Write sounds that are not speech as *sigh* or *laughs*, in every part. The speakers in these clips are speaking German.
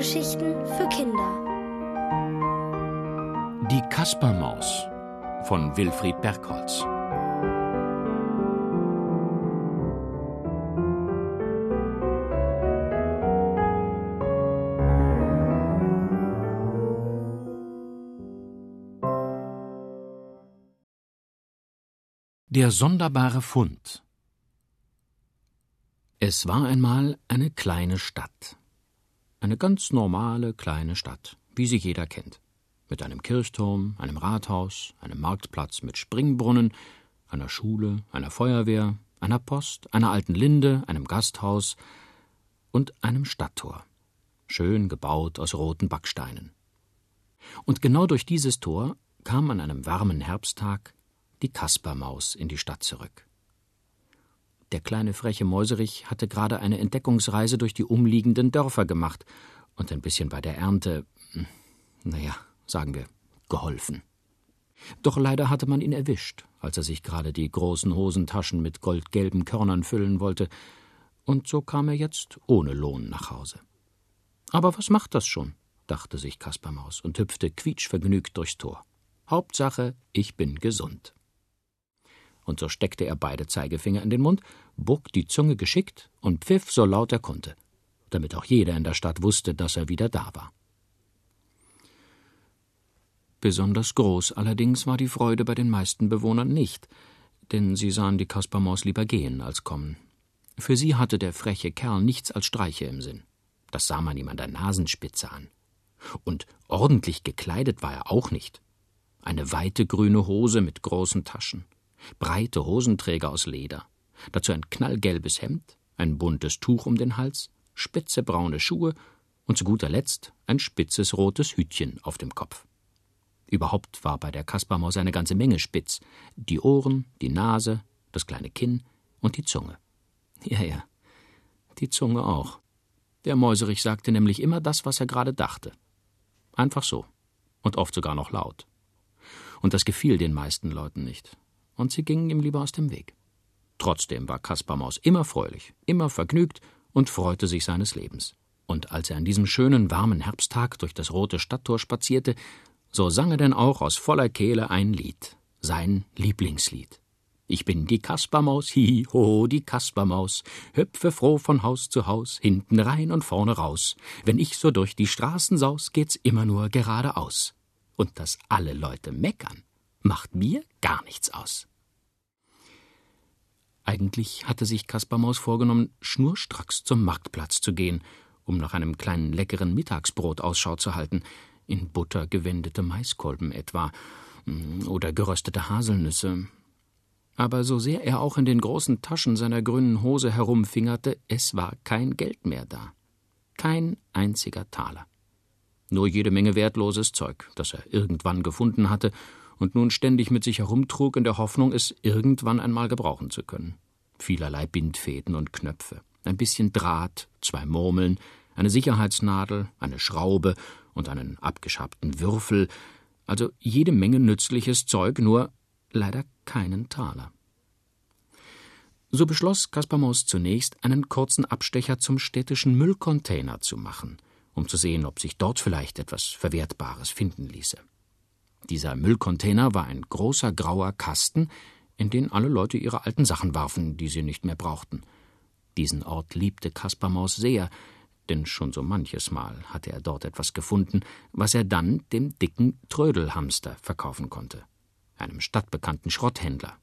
Hörgeschichten für Kinder. Die Kaspermaus von Wilfried Bergholz. Der sonderbare Fund Es war einmal eine kleine Stadt. Eine ganz normale kleine Stadt, wie sie jeder kennt. Mit einem Kirchturm, einem Rathaus, einem Marktplatz mit Springbrunnen, einer Schule, einer Feuerwehr, einer Post, einer alten Linde, einem Gasthaus und einem Stadttor, schön gebaut aus roten Backsteinen. Und genau durch dieses Tor kam an einem warmen Herbsttag die Kaspermaus in die Stadt zurück. Der kleine freche Mäuserich hatte gerade eine Entdeckungsreise durch die umliegenden Dörfer gemacht und ein bisschen bei der Ernte, hm, naja, sagen wir, geholfen. Doch leider hatte man ihn erwischt, als er sich gerade die großen Hosentaschen mit goldgelben Körnern füllen wollte, und so kam er jetzt ohne Lohn nach Hause. Aber was macht das schon? dachte sich Kaspermaus und hüpfte quietschvergnügt durchs Tor. Hauptsache, ich bin gesund und so steckte er beide Zeigefinger in den Mund, bog die Zunge geschickt und pfiff so laut er konnte, damit auch jeder in der Stadt wusste, dass er wieder da war. Besonders groß allerdings war die Freude bei den meisten Bewohnern nicht, denn sie sahen die Kaspermaus lieber gehen als kommen. Für sie hatte der freche Kerl nichts als Streiche im Sinn. Das sah man ihm an der Nasenspitze an. Und ordentlich gekleidet war er auch nicht. Eine weite grüne Hose mit großen Taschen, breite Hosenträger aus Leder, dazu ein knallgelbes Hemd, ein buntes Tuch um den Hals, spitze braune Schuhe und zu guter Letzt ein spitzes rotes Hütchen auf dem Kopf. Überhaupt war bei der Kaspermaus eine ganze Menge spitz. Die Ohren, die Nase, das kleine Kinn und die Zunge. Ja, ja, die Zunge auch. Der Mäuserich sagte nämlich immer das, was er gerade dachte. Einfach so. Und oft sogar noch laut. Und das gefiel den meisten Leuten nicht und sie gingen ihm lieber aus dem Weg. Trotzdem war Kaspermaus immer fröhlich, immer vergnügt und freute sich seines Lebens. Und als er an diesem schönen, warmen Herbsttag durch das rote Stadttor spazierte, so sang er denn auch aus voller Kehle ein Lied, sein Lieblingslied. Ich bin die Kaspermaus, hi, ho, die Kaspermaus, hüpfe froh von Haus zu Haus, hinten rein und vorne raus. Wenn ich so durch die Straßen saus, geht's immer nur geradeaus. Und dass alle Leute meckern, macht mir gar nichts aus. Eigentlich hatte sich Kaspermaus vorgenommen, schnurstracks zum Marktplatz zu gehen, um nach einem kleinen leckeren Mittagsbrot Ausschau zu halten, in Butter gewendete Maiskolben etwa mm, oder geröstete Haselnüsse. Aber so sehr er auch in den großen Taschen seiner grünen Hose herumfingerte, es war kein Geld mehr da. Kein einziger Taler. Nur jede Menge wertloses Zeug, das er irgendwann gefunden hatte und nun ständig mit sich herumtrug in der Hoffnung, es irgendwann einmal gebrauchen zu können. Vielerlei Bindfäden und Knöpfe, ein bisschen Draht, zwei Murmeln, eine Sicherheitsnadel, eine Schraube und einen abgeschabten Würfel, also jede Menge nützliches Zeug, nur leider keinen Taler. So beschloss Kaspermaus zunächst, einen kurzen Abstecher zum städtischen Müllcontainer zu machen, um zu sehen, ob sich dort vielleicht etwas Verwertbares finden ließe. Dieser Müllcontainer war ein großer grauer Kasten, in den alle Leute ihre alten Sachen warfen, die sie nicht mehr brauchten. Diesen Ort liebte Kaspermaus sehr, denn schon so manches Mal hatte er dort etwas gefunden, was er dann dem dicken Trödelhamster verkaufen konnte, einem stadtbekannten Schrotthändler,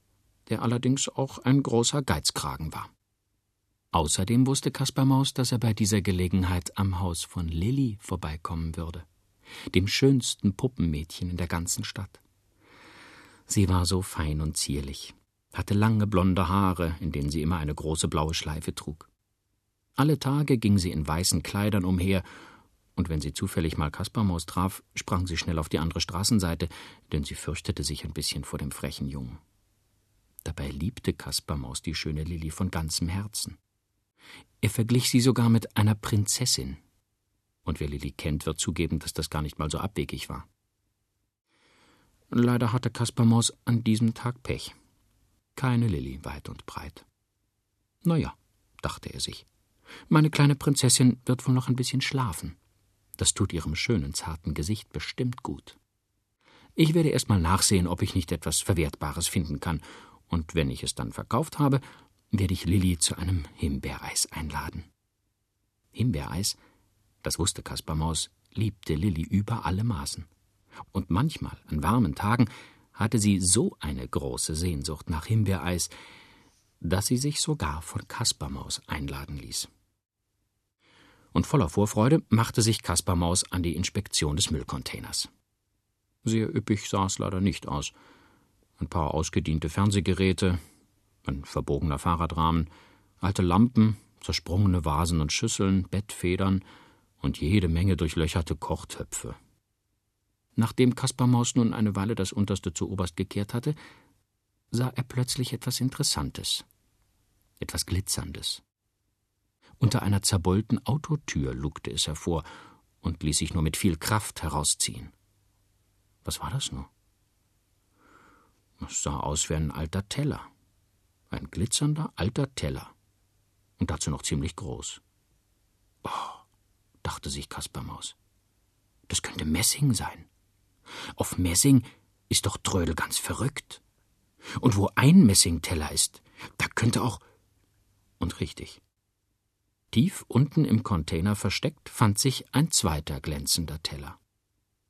der allerdings auch ein großer Geizkragen war. Außerdem wusste Kaspermaus, dass er bei dieser Gelegenheit am Haus von Lilli vorbeikommen würde dem schönsten Puppenmädchen in der ganzen Stadt. Sie war so fein und zierlich, hatte lange blonde Haare, in denen sie immer eine große blaue Schleife trug. Alle Tage ging sie in weißen Kleidern umher, und wenn sie zufällig mal Kaspermaus traf, sprang sie schnell auf die andere Straßenseite, denn sie fürchtete sich ein bisschen vor dem frechen Jungen. Dabei liebte Kaspermaus die schöne Lilli von ganzem Herzen. Er verglich sie sogar mit einer Prinzessin, und wer Lilli kennt, wird zugeben, dass das gar nicht mal so abwegig war. Leider hatte Kaspermaus an diesem Tag Pech. Keine Lilli weit und breit. Na ja, dachte er sich. Meine kleine Prinzessin wird wohl noch ein bisschen schlafen. Das tut ihrem schönen, zarten Gesicht bestimmt gut. Ich werde erst mal nachsehen, ob ich nicht etwas Verwertbares finden kann, und wenn ich es dann verkauft habe, werde ich Lilli zu einem Himbeereis einladen. Himbeereis, das wusste Kaspar Maus, liebte Lilli über alle Maßen. Und manchmal, an warmen Tagen, hatte sie so eine große Sehnsucht nach Himbeereis, dass sie sich sogar von Kaspermaus einladen ließ. Und voller Vorfreude machte sich Kaspermaus an die Inspektion des Müllcontainers. Sehr üppig sah es leider nicht aus. Ein paar ausgediente Fernsehgeräte, ein verbogener Fahrradrahmen, alte Lampen, zersprungene Vasen und Schüsseln, Bettfedern und jede Menge durchlöcherte Kochtöpfe. Nachdem Kaspermaus nun eine Weile das Unterste zu Oberst gekehrt hatte, sah er plötzlich etwas Interessantes, etwas Glitzerndes. Unter einer zerbeulten Autotür lugte es hervor und ließ sich nur mit viel Kraft herausziehen. Was war das nur? Es sah aus wie ein alter Teller. Ein glitzernder alter Teller. Und dazu noch ziemlich groß. Oh, dachte sich Kaspermaus. Das könnte Messing sein. Auf Messing ist doch Trödel ganz verrückt. Und wo ein Messingteller ist, da könnte auch. Und richtig. Tief unten im Container versteckt fand sich ein zweiter glänzender Teller.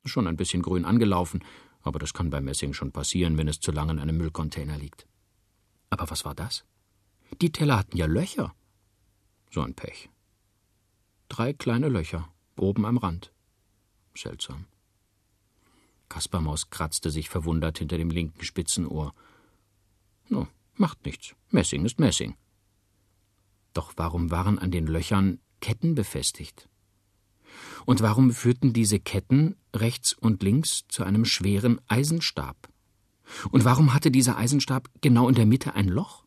Schon ein bisschen grün angelaufen, aber das kann bei Messing schon passieren, wenn es zu lange in einem Müllcontainer liegt. Aber was war das? Die Teller hatten ja Löcher. So ein Pech. Drei kleine Löcher, oben am Rand. Seltsam. Kaspermaus kratzte sich verwundert hinter dem linken Spitzenohr. No, macht nichts. Messing ist Messing. Doch warum waren an den Löchern Ketten befestigt? Und warum führten diese Ketten rechts und links zu einem schweren Eisenstab? Und warum hatte dieser Eisenstab genau in der Mitte ein Loch?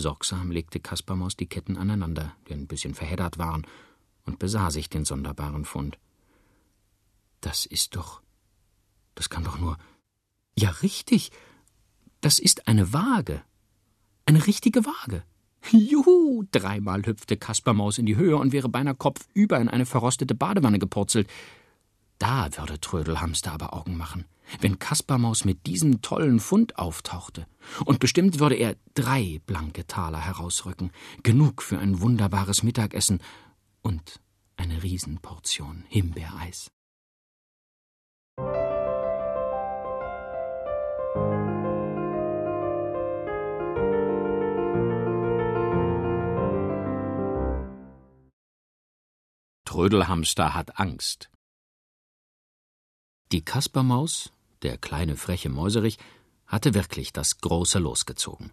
Sorgsam legte Kaspermaus die Ketten aneinander, die ein bisschen verheddert waren, und besah sich den sonderbaren Fund. Das ist doch. Das kann doch nur. Ja, richtig. Das ist eine Waage. Eine richtige Waage. Juhu! Dreimal hüpfte Kaspermaus in die Höhe und wäre beinahe kopfüber in eine verrostete Badewanne gepurzelt. Da würde Trödelhamster aber Augen machen, wenn Kaspermaus mit diesem tollen Fund auftauchte. Und bestimmt würde er drei blanke Taler herausrücken, genug für ein wunderbares Mittagessen und eine Riesenportion Himbeereis. Trödelhamster hat Angst. Die Kaspermaus, der kleine freche Mäuserich, hatte wirklich das große Los gezogen.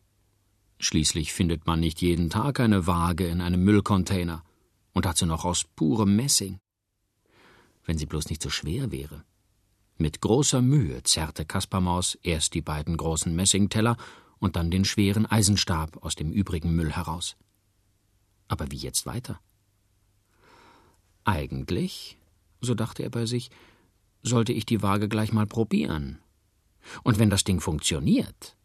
Schließlich findet man nicht jeden Tag eine Waage in einem Müllcontainer und dazu noch aus purem Messing. Wenn sie bloß nicht so schwer wäre. Mit großer Mühe zerrte Kaspermaus erst die beiden großen Messingteller und dann den schweren Eisenstab aus dem übrigen Müll heraus. Aber wie jetzt weiter? Eigentlich, so dachte er bei sich, sollte ich die Waage gleich mal probieren. Und wenn das Ding funktioniert,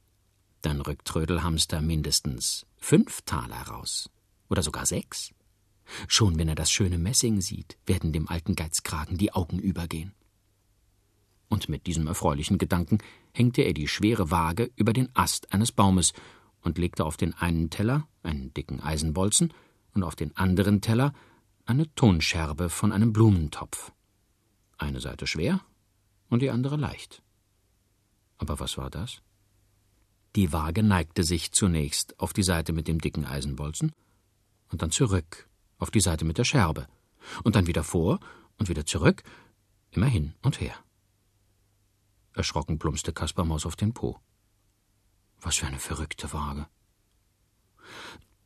dann rückt Trödelhamster mindestens fünf Taler raus. Oder sogar sechs. Schon wenn er das schöne Messing sieht, werden dem alten Geizkragen die Augen übergehen. Und mit diesem erfreulichen Gedanken hängte er die schwere Waage über den Ast eines Baumes und legte auf den einen Teller einen dicken Eisenbolzen und auf den anderen Teller eine Tonscherbe von einem Blumentopf. Eine Seite schwer und die andere leicht. Aber was war das? Die Waage neigte sich zunächst auf die Seite mit dem dicken Eisenbolzen und dann zurück auf die Seite mit der Scherbe und dann wieder vor und wieder zurück, immer hin und her. Erschrocken plumpste Kaspermaus auf den Po. Was für eine verrückte Waage.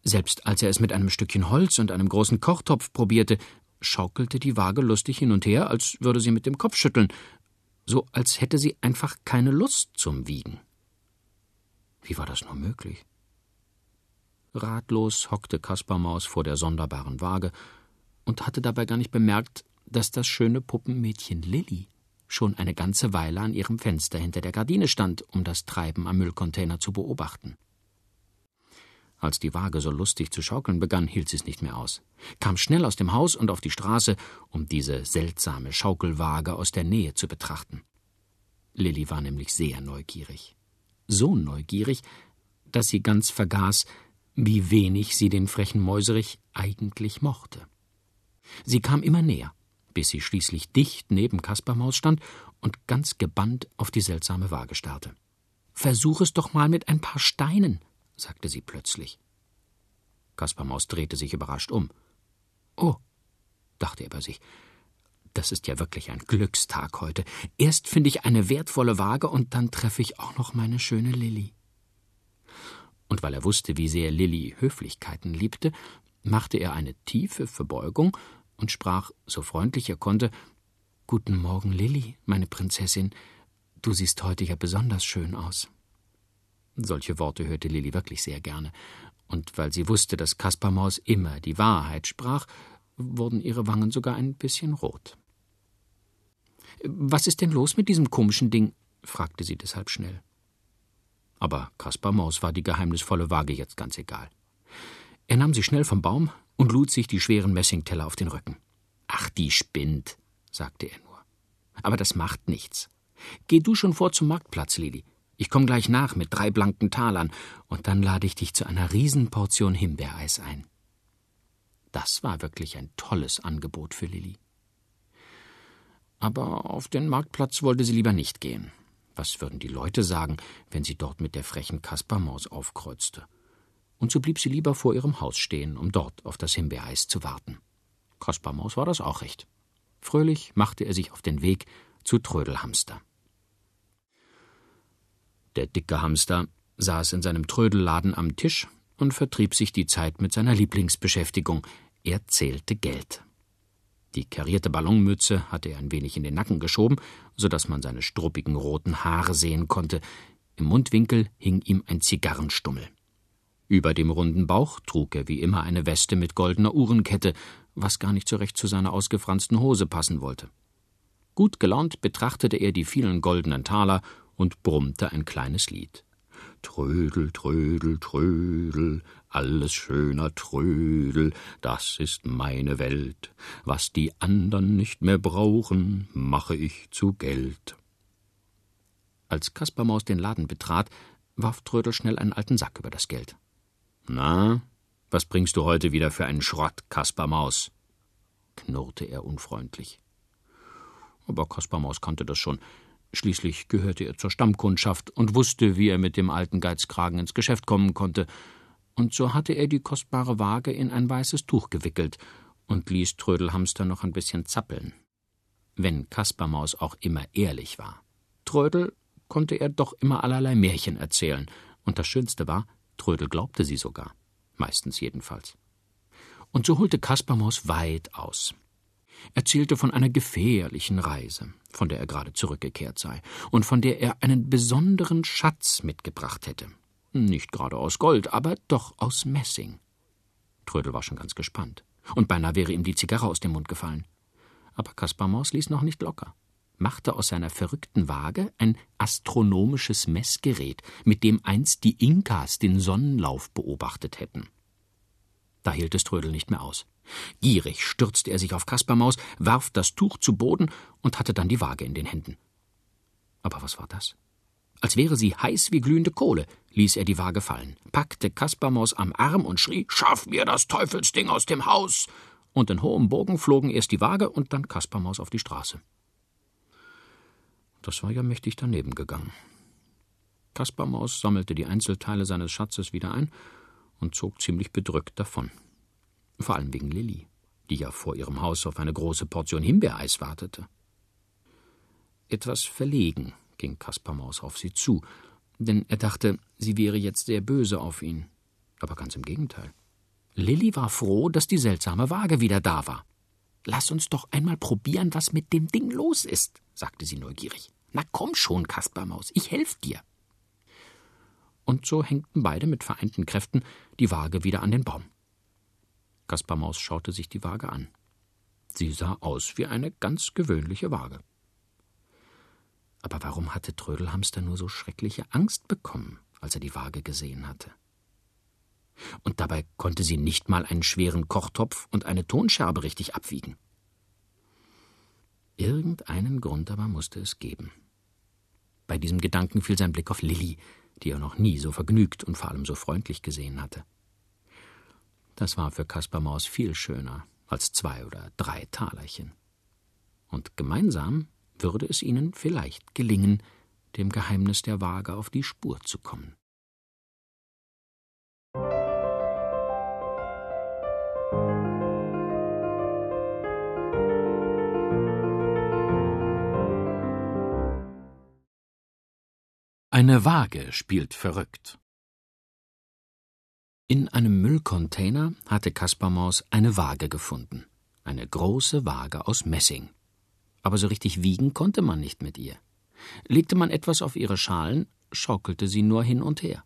Selbst als er es mit einem Stückchen Holz und einem großen Kochtopf probierte, schaukelte die Waage lustig hin und her, als würde sie mit dem Kopf schütteln, so als hätte sie einfach keine Lust zum Wiegen. Wie war das nur möglich? Ratlos hockte Kaspermaus vor der sonderbaren Waage und hatte dabei gar nicht bemerkt, dass das schöne Puppenmädchen Lilli schon eine ganze Weile an ihrem Fenster hinter der Gardine stand, um das Treiben am Müllcontainer zu beobachten. Als die Waage so lustig zu schaukeln begann, hielt sie es nicht mehr aus, kam schnell aus dem Haus und auf die Straße, um diese seltsame Schaukelwaage aus der Nähe zu betrachten. Lilli war nämlich sehr neugierig. So neugierig, dass sie ganz vergaß, wie wenig sie den frechen Mäuserich eigentlich mochte. Sie kam immer näher, bis sie schließlich dicht neben Kaspermaus stand und ganz gebannt auf die seltsame Waage starrte. Versuch es doch mal mit ein paar Steinen, sagte sie plötzlich. Kaspermaus drehte sich überrascht um. Oh, dachte er bei sich, das ist ja wirklich ein Glückstag heute. Erst finde ich eine wertvolle Waage und dann treffe ich auch noch meine schöne Lilli. Und weil er wusste, wie sehr Lilli Höflichkeiten liebte, machte er eine tiefe Verbeugung und sprach, so freundlich er konnte, Guten Morgen, Lilli, meine Prinzessin. Du siehst heute ja besonders schön aus. Solche Worte hörte Lilli wirklich sehr gerne, und weil sie wusste, dass Kaspermaus immer die Wahrheit sprach, wurden ihre Wangen sogar ein bisschen rot. Was ist denn los mit diesem komischen Ding? fragte sie deshalb schnell. Aber Kaspermaus war die geheimnisvolle Waage jetzt ganz egal. Er nahm sie schnell vom Baum und lud sich die schweren Messingteller auf den Rücken. Ach, die spinnt, sagte er nur. Aber das macht nichts. Geh du schon vor zum Marktplatz, Lili. Ich komme gleich nach mit drei blanken Talern, und dann lade ich dich zu einer Riesenportion Himbeereis ein. Das war wirklich ein tolles Angebot für Lilli. Aber auf den Marktplatz wollte sie lieber nicht gehen. Was würden die Leute sagen, wenn sie dort mit der frechen Kaspermaus aufkreuzte? Und so blieb sie lieber vor ihrem Haus stehen, um dort auf das Himbeereis zu warten. Kaspermaus war das auch recht. Fröhlich machte er sich auf den Weg zu Trödelhamster. Der dicke Hamster saß in seinem Trödelladen am Tisch und vertrieb sich die Zeit mit seiner Lieblingsbeschäftigung. Er zählte Geld. Die karierte Ballonmütze hatte er ein wenig in den Nacken geschoben, so dass man seine struppigen roten Haare sehen konnte. Im Mundwinkel hing ihm ein Zigarrenstummel. Über dem runden Bauch trug er wie immer eine Weste mit goldener Uhrenkette, was gar nicht so recht zu seiner ausgefransten Hose passen wollte. Gut gelaunt betrachtete er die vielen goldenen Taler und brummte ein kleines Lied. Trödel, Trödel, Trödel, alles schöner Trödel, das ist meine Welt. Was die andern nicht mehr brauchen, mache ich zu Geld. Als Kaspermaus den Laden betrat, warf Trödel schnell einen alten Sack über das Geld. Na, was bringst du heute wieder für einen Schrott, Kaspermaus? knurrte er unfreundlich. Aber Kaspermaus kannte das schon. Schließlich gehörte er zur Stammkundschaft und wusste, wie er mit dem alten Geizkragen ins Geschäft kommen konnte. Und so hatte er die kostbare Waage in ein weißes Tuch gewickelt und ließ Trödelhamster noch ein bisschen zappeln. Wenn Kaspermaus auch immer ehrlich war. Trödel konnte er doch immer allerlei Märchen erzählen, und das Schönste war, Trödel glaubte sie sogar, meistens jedenfalls. Und so holte Kaspermaus weit aus erzählte von einer gefährlichen Reise, von der er gerade zurückgekehrt sei und von der er einen besonderen Schatz mitgebracht hätte. Nicht gerade aus Gold, aber doch aus Messing. Trödel war schon ganz gespannt, und beinahe wäre ihm die Zigarre aus dem Mund gefallen. Aber Kaspar Maus ließ noch nicht locker, machte aus seiner verrückten Waage ein astronomisches Messgerät, mit dem einst die Inkas den Sonnenlauf beobachtet hätten. Da hielt es Trödel nicht mehr aus. Gierig stürzte er sich auf Kaspermaus, warf das Tuch zu Boden und hatte dann die Waage in den Händen. Aber was war das? Als wäre sie heiß wie glühende Kohle, ließ er die Waage fallen, packte Kaspermaus am Arm und schrie: Schaff mir das Teufelsding aus dem Haus! Und in hohem Bogen flogen erst die Waage und dann Kaspermaus auf die Straße. Das war ja mächtig daneben gegangen. Kaspermaus sammelte die Einzelteile seines Schatzes wieder ein und zog ziemlich bedrückt davon. Vor allem wegen Lilli, die ja vor ihrem Haus auf eine große Portion Himbeereis wartete. Etwas verlegen ging Kaspermaus auf sie zu, denn er dachte, sie wäre jetzt sehr böse auf ihn. Aber ganz im Gegenteil. Lilli war froh, dass die seltsame Waage wieder da war. Lass uns doch einmal probieren, was mit dem Ding los ist, sagte sie neugierig. Na komm schon, Kaspermaus, ich helf dir. Und so hängten beide mit vereinten Kräften die Waage wieder an den Baum. Kaspar Maus schaute sich die Waage an. Sie sah aus wie eine ganz gewöhnliche Waage. Aber warum hatte Trödelhamster nur so schreckliche Angst bekommen, als er die Waage gesehen hatte? Und dabei konnte sie nicht mal einen schweren Kochtopf und eine Tonscherbe richtig abwiegen. Irgendeinen Grund aber musste es geben. Bei diesem Gedanken fiel sein Blick auf Lilli, die er noch nie so vergnügt und vor allem so freundlich gesehen hatte. Das war für Kaspar Maus viel schöner als zwei oder drei Talerchen. Und gemeinsam würde es ihnen vielleicht gelingen, dem Geheimnis der Waage auf die Spur zu kommen. Eine Waage spielt verrückt. In einem Müllcontainer hatte Kaspermaus eine Waage gefunden. Eine große Waage aus Messing. Aber so richtig wiegen konnte man nicht mit ihr. Legte man etwas auf ihre Schalen, schaukelte sie nur hin und her.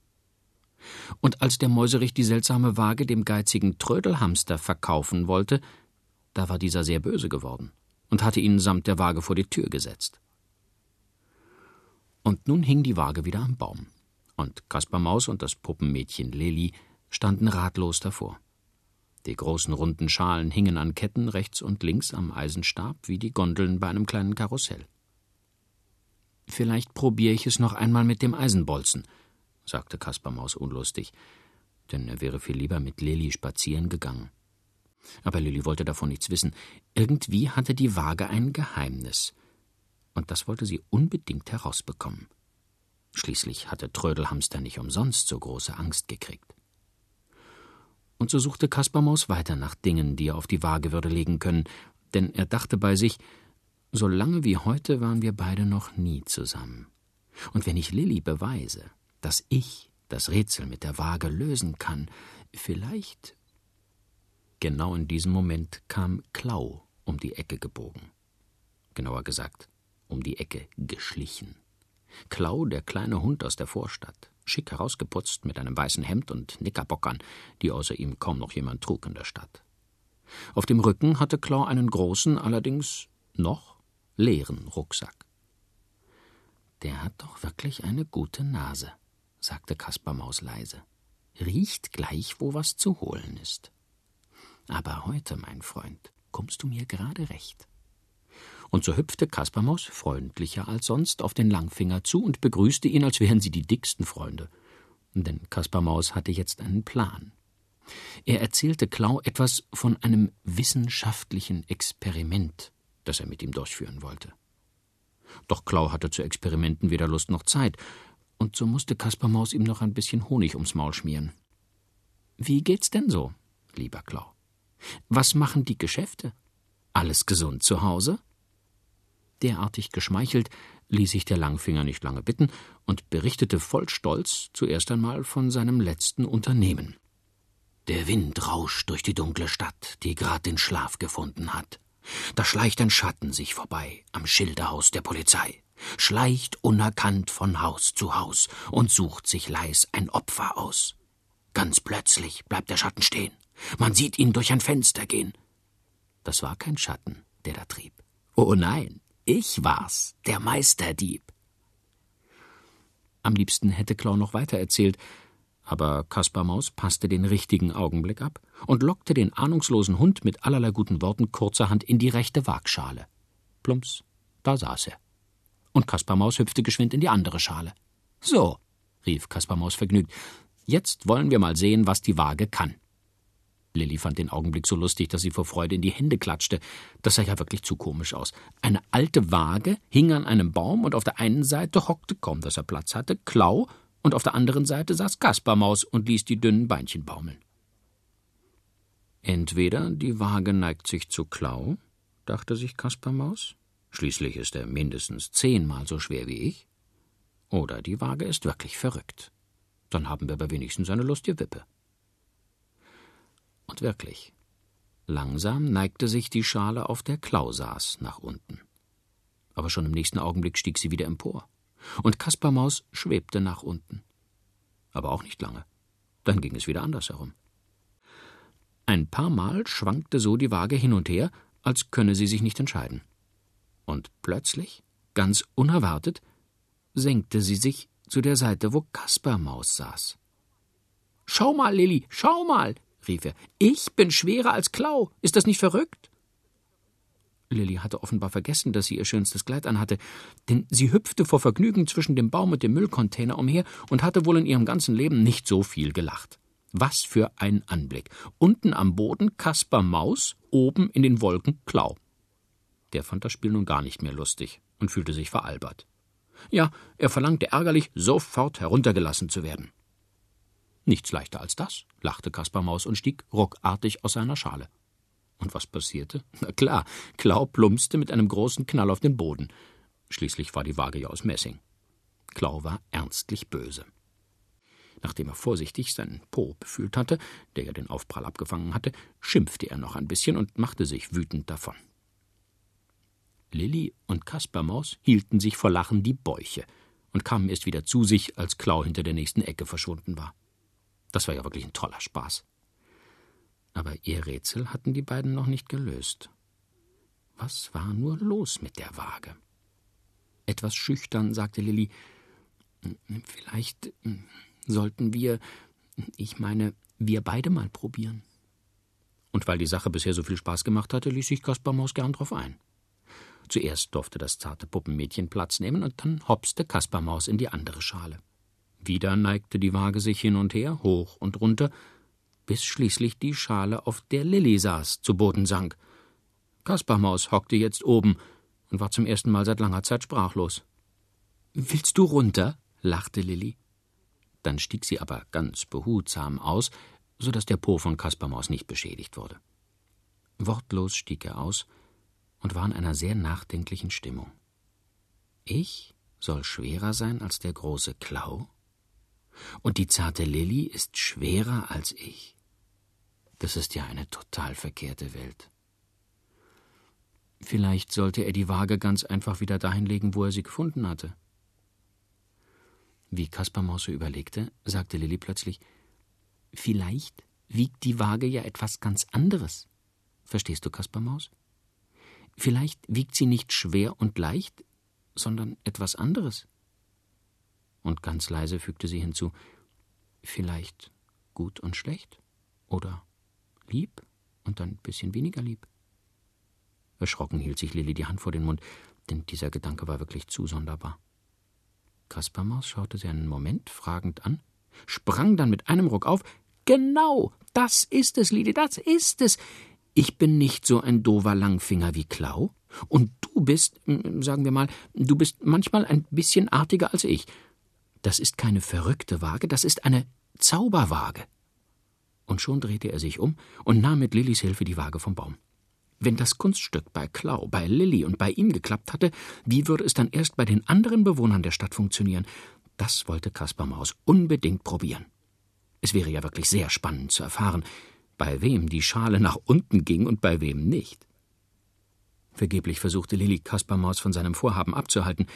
Und als der Mäuserich die seltsame Waage dem geizigen Trödelhamster verkaufen wollte, da war dieser sehr böse geworden und hatte ihn samt der Waage vor die Tür gesetzt. Und nun hing die Waage wieder am Baum. Und Kaspar Maus und das Puppenmädchen Lilli standen ratlos davor. Die großen runden Schalen hingen an Ketten rechts und links am Eisenstab wie die Gondeln bei einem kleinen Karussell. Vielleicht probiere ich es noch einmal mit dem Eisenbolzen, sagte Kaspar Maus unlustig, denn er wäre viel lieber mit Lilli spazieren gegangen. Aber Lilli wollte davon nichts wissen. Irgendwie hatte die Waage ein Geheimnis und das wollte sie unbedingt herausbekommen. Schließlich hatte Trödelhamster nicht umsonst so große Angst gekriegt. Und so suchte Kaspermaus weiter nach Dingen, die er auf die Waage würde legen können, denn er dachte bei sich, so lange wie heute waren wir beide noch nie zusammen. Und wenn ich Lilli beweise, dass ich das Rätsel mit der Waage lösen kann, vielleicht. Genau in diesem Moment kam Klau um die Ecke gebogen. Genauer gesagt, um die Ecke geschlichen. Klau, der kleine Hund aus der Vorstadt, schick herausgeputzt mit einem weißen Hemd und Knickerbockern, die außer ihm kaum noch jemand trug in der Stadt. Auf dem Rücken hatte Klau einen großen, allerdings noch leeren Rucksack. Der hat doch wirklich eine gute Nase, sagte Kaspar Maus leise. Riecht gleich, wo was zu holen ist. Aber heute, mein Freund, kommst du mir gerade recht und so hüpfte Kaspermaus freundlicher als sonst auf den Langfinger zu und begrüßte ihn, als wären sie die dicksten Freunde. Denn Kaspermaus hatte jetzt einen Plan. Er erzählte Klau etwas von einem wissenschaftlichen Experiment, das er mit ihm durchführen wollte. Doch Klau hatte zu Experimenten weder Lust noch Zeit, und so musste Kaspermaus ihm noch ein bisschen Honig ums Maul schmieren. Wie geht's denn so, lieber Klau? Was machen die Geschäfte? Alles gesund zu Hause? Derartig geschmeichelt ließ sich der Langfinger nicht lange bitten und berichtete voll Stolz zuerst einmal von seinem letzten Unternehmen. Der Wind rauscht durch die dunkle Stadt, die grad den Schlaf gefunden hat. Da schleicht ein Schatten sich vorbei am Schilderhaus der Polizei, schleicht unerkannt von Haus zu Haus und sucht sich leis ein Opfer aus. Ganz plötzlich bleibt der Schatten stehen. Man sieht ihn durch ein Fenster gehen. Das war kein Schatten, der da trieb. Oh nein, ich war's, der Meisterdieb. Am liebsten hätte Klau noch weiter erzählt, aber Kaspar Maus passte den richtigen Augenblick ab und lockte den ahnungslosen Hund mit allerlei guten Worten kurzerhand in die rechte Waagschale. Plumps, da saß er. Und Kaspar Maus hüpfte geschwind in die andere Schale. So, rief Kaspar Maus vergnügt, jetzt wollen wir mal sehen, was die Waage kann. Lilli fand den Augenblick so lustig, dass sie vor Freude in die Hände klatschte. Das sah ja wirklich zu komisch aus. Eine alte Waage hing an einem Baum und auf der einen Seite hockte, kaum dass er Platz hatte, Klau und auf der anderen Seite saß Kaspermaus und ließ die dünnen Beinchen baumeln. Entweder die Waage neigt sich zu Klau, dachte sich Kaspermaus, schließlich ist er mindestens zehnmal so schwer wie ich, oder die Waage ist wirklich verrückt. Dann haben wir aber wenigstens eine lustige Wippe. Und wirklich. Langsam neigte sich die Schale, auf der Klau saß, nach unten. Aber schon im nächsten Augenblick stieg sie wieder empor. Und Kaspermaus schwebte nach unten. Aber auch nicht lange. Dann ging es wieder andersherum. Ein paar Mal schwankte so die Waage hin und her, als könne sie sich nicht entscheiden. Und plötzlich, ganz unerwartet, senkte sie sich zu der Seite, wo Kaspermaus saß. Schau mal, Lilli, schau mal, rief er. Ich bin schwerer als Klau. Ist das nicht verrückt? Lilli hatte offenbar vergessen, dass sie ihr schönstes Kleid anhatte, denn sie hüpfte vor Vergnügen zwischen dem Baum und dem Müllcontainer umher und hatte wohl in ihrem ganzen Leben nicht so viel gelacht. Was für ein Anblick. Unten am Boden Kaspar Maus, oben in den Wolken Klau. Der fand das Spiel nun gar nicht mehr lustig und fühlte sich veralbert. Ja, er verlangte ärgerlich, sofort heruntergelassen zu werden. Nichts leichter als das, lachte Kaspar Maus und stieg ruckartig aus seiner Schale. Und was passierte? Na klar, Klau plumpste mit einem großen Knall auf den Boden. Schließlich war die Waage ja aus Messing. Klau war ernstlich böse. Nachdem er vorsichtig seinen Po befühlt hatte, der ja den Aufprall abgefangen hatte, schimpfte er noch ein bisschen und machte sich wütend davon. Lilli und Kaspermaus hielten sich vor Lachen die Bäuche und kamen erst wieder zu sich, als Klau hinter der nächsten Ecke verschwunden war. Das war ja wirklich ein toller Spaß. Aber ihr Rätsel hatten die beiden noch nicht gelöst. Was war nur los mit der Waage? Etwas schüchtern sagte Lilli, vielleicht sollten wir, ich meine, wir beide mal probieren. Und weil die Sache bisher so viel Spaß gemacht hatte, ließ sich Kaspar Maus gern drauf ein. Zuerst durfte das zarte Puppenmädchen Platz nehmen, und dann hopste Kaspar Maus in die andere Schale. Wieder neigte die Waage sich hin und her, hoch und runter, bis schließlich die Schale, auf der Lilli saß, zu Boden sank. Kaspar Maus hockte jetzt oben und war zum ersten Mal seit langer Zeit sprachlos. Willst du runter? lachte Lilli. Dann stieg sie aber ganz behutsam aus, so dass der Po von Kaspermaus nicht beschädigt wurde. Wortlos stieg er aus und war in einer sehr nachdenklichen Stimmung. Ich soll schwerer sein als der große Klau? Und die zarte Lilli ist schwerer als ich? Das ist ja eine total verkehrte Welt. Vielleicht sollte er die Waage ganz einfach wieder dahin legen, wo er sie gefunden hatte. Wie Kaspar Maus so überlegte, sagte Lilli plötzlich: Vielleicht wiegt die Waage ja etwas ganz anderes. Verstehst du, Kaspar Maus? Vielleicht wiegt sie nicht schwer und leicht, sondern etwas anderes. Und ganz leise fügte sie hinzu: Vielleicht gut und schlecht oder lieb und ein bisschen weniger lieb. Erschrocken hielt sich Lilli die Hand vor den Mund, denn dieser Gedanke war wirklich zu sonderbar. Kaspermaus schaute sie einen Moment fragend an, sprang dann mit einem Ruck auf. Genau, das ist es, Lili, das ist es. Ich bin nicht so ein dover Langfinger wie Klau. Und du bist, sagen wir mal, du bist manchmal ein bisschen artiger als ich. Das ist keine verrückte Waage, das ist eine Zauberwaage. Und schon drehte er sich um und nahm mit Lillys Hilfe die Waage vom Baum. Wenn das Kunststück bei Klau, bei Lilly und bei ihm geklappt hatte, wie würde es dann erst bei den anderen Bewohnern der Stadt funktionieren? Das wollte Kaspar Maus unbedingt probieren. Es wäre ja wirklich sehr spannend zu erfahren, bei wem die Schale nach unten ging und bei wem nicht. Vergeblich versuchte Lilly Kaspar Maus von seinem Vorhaben abzuhalten.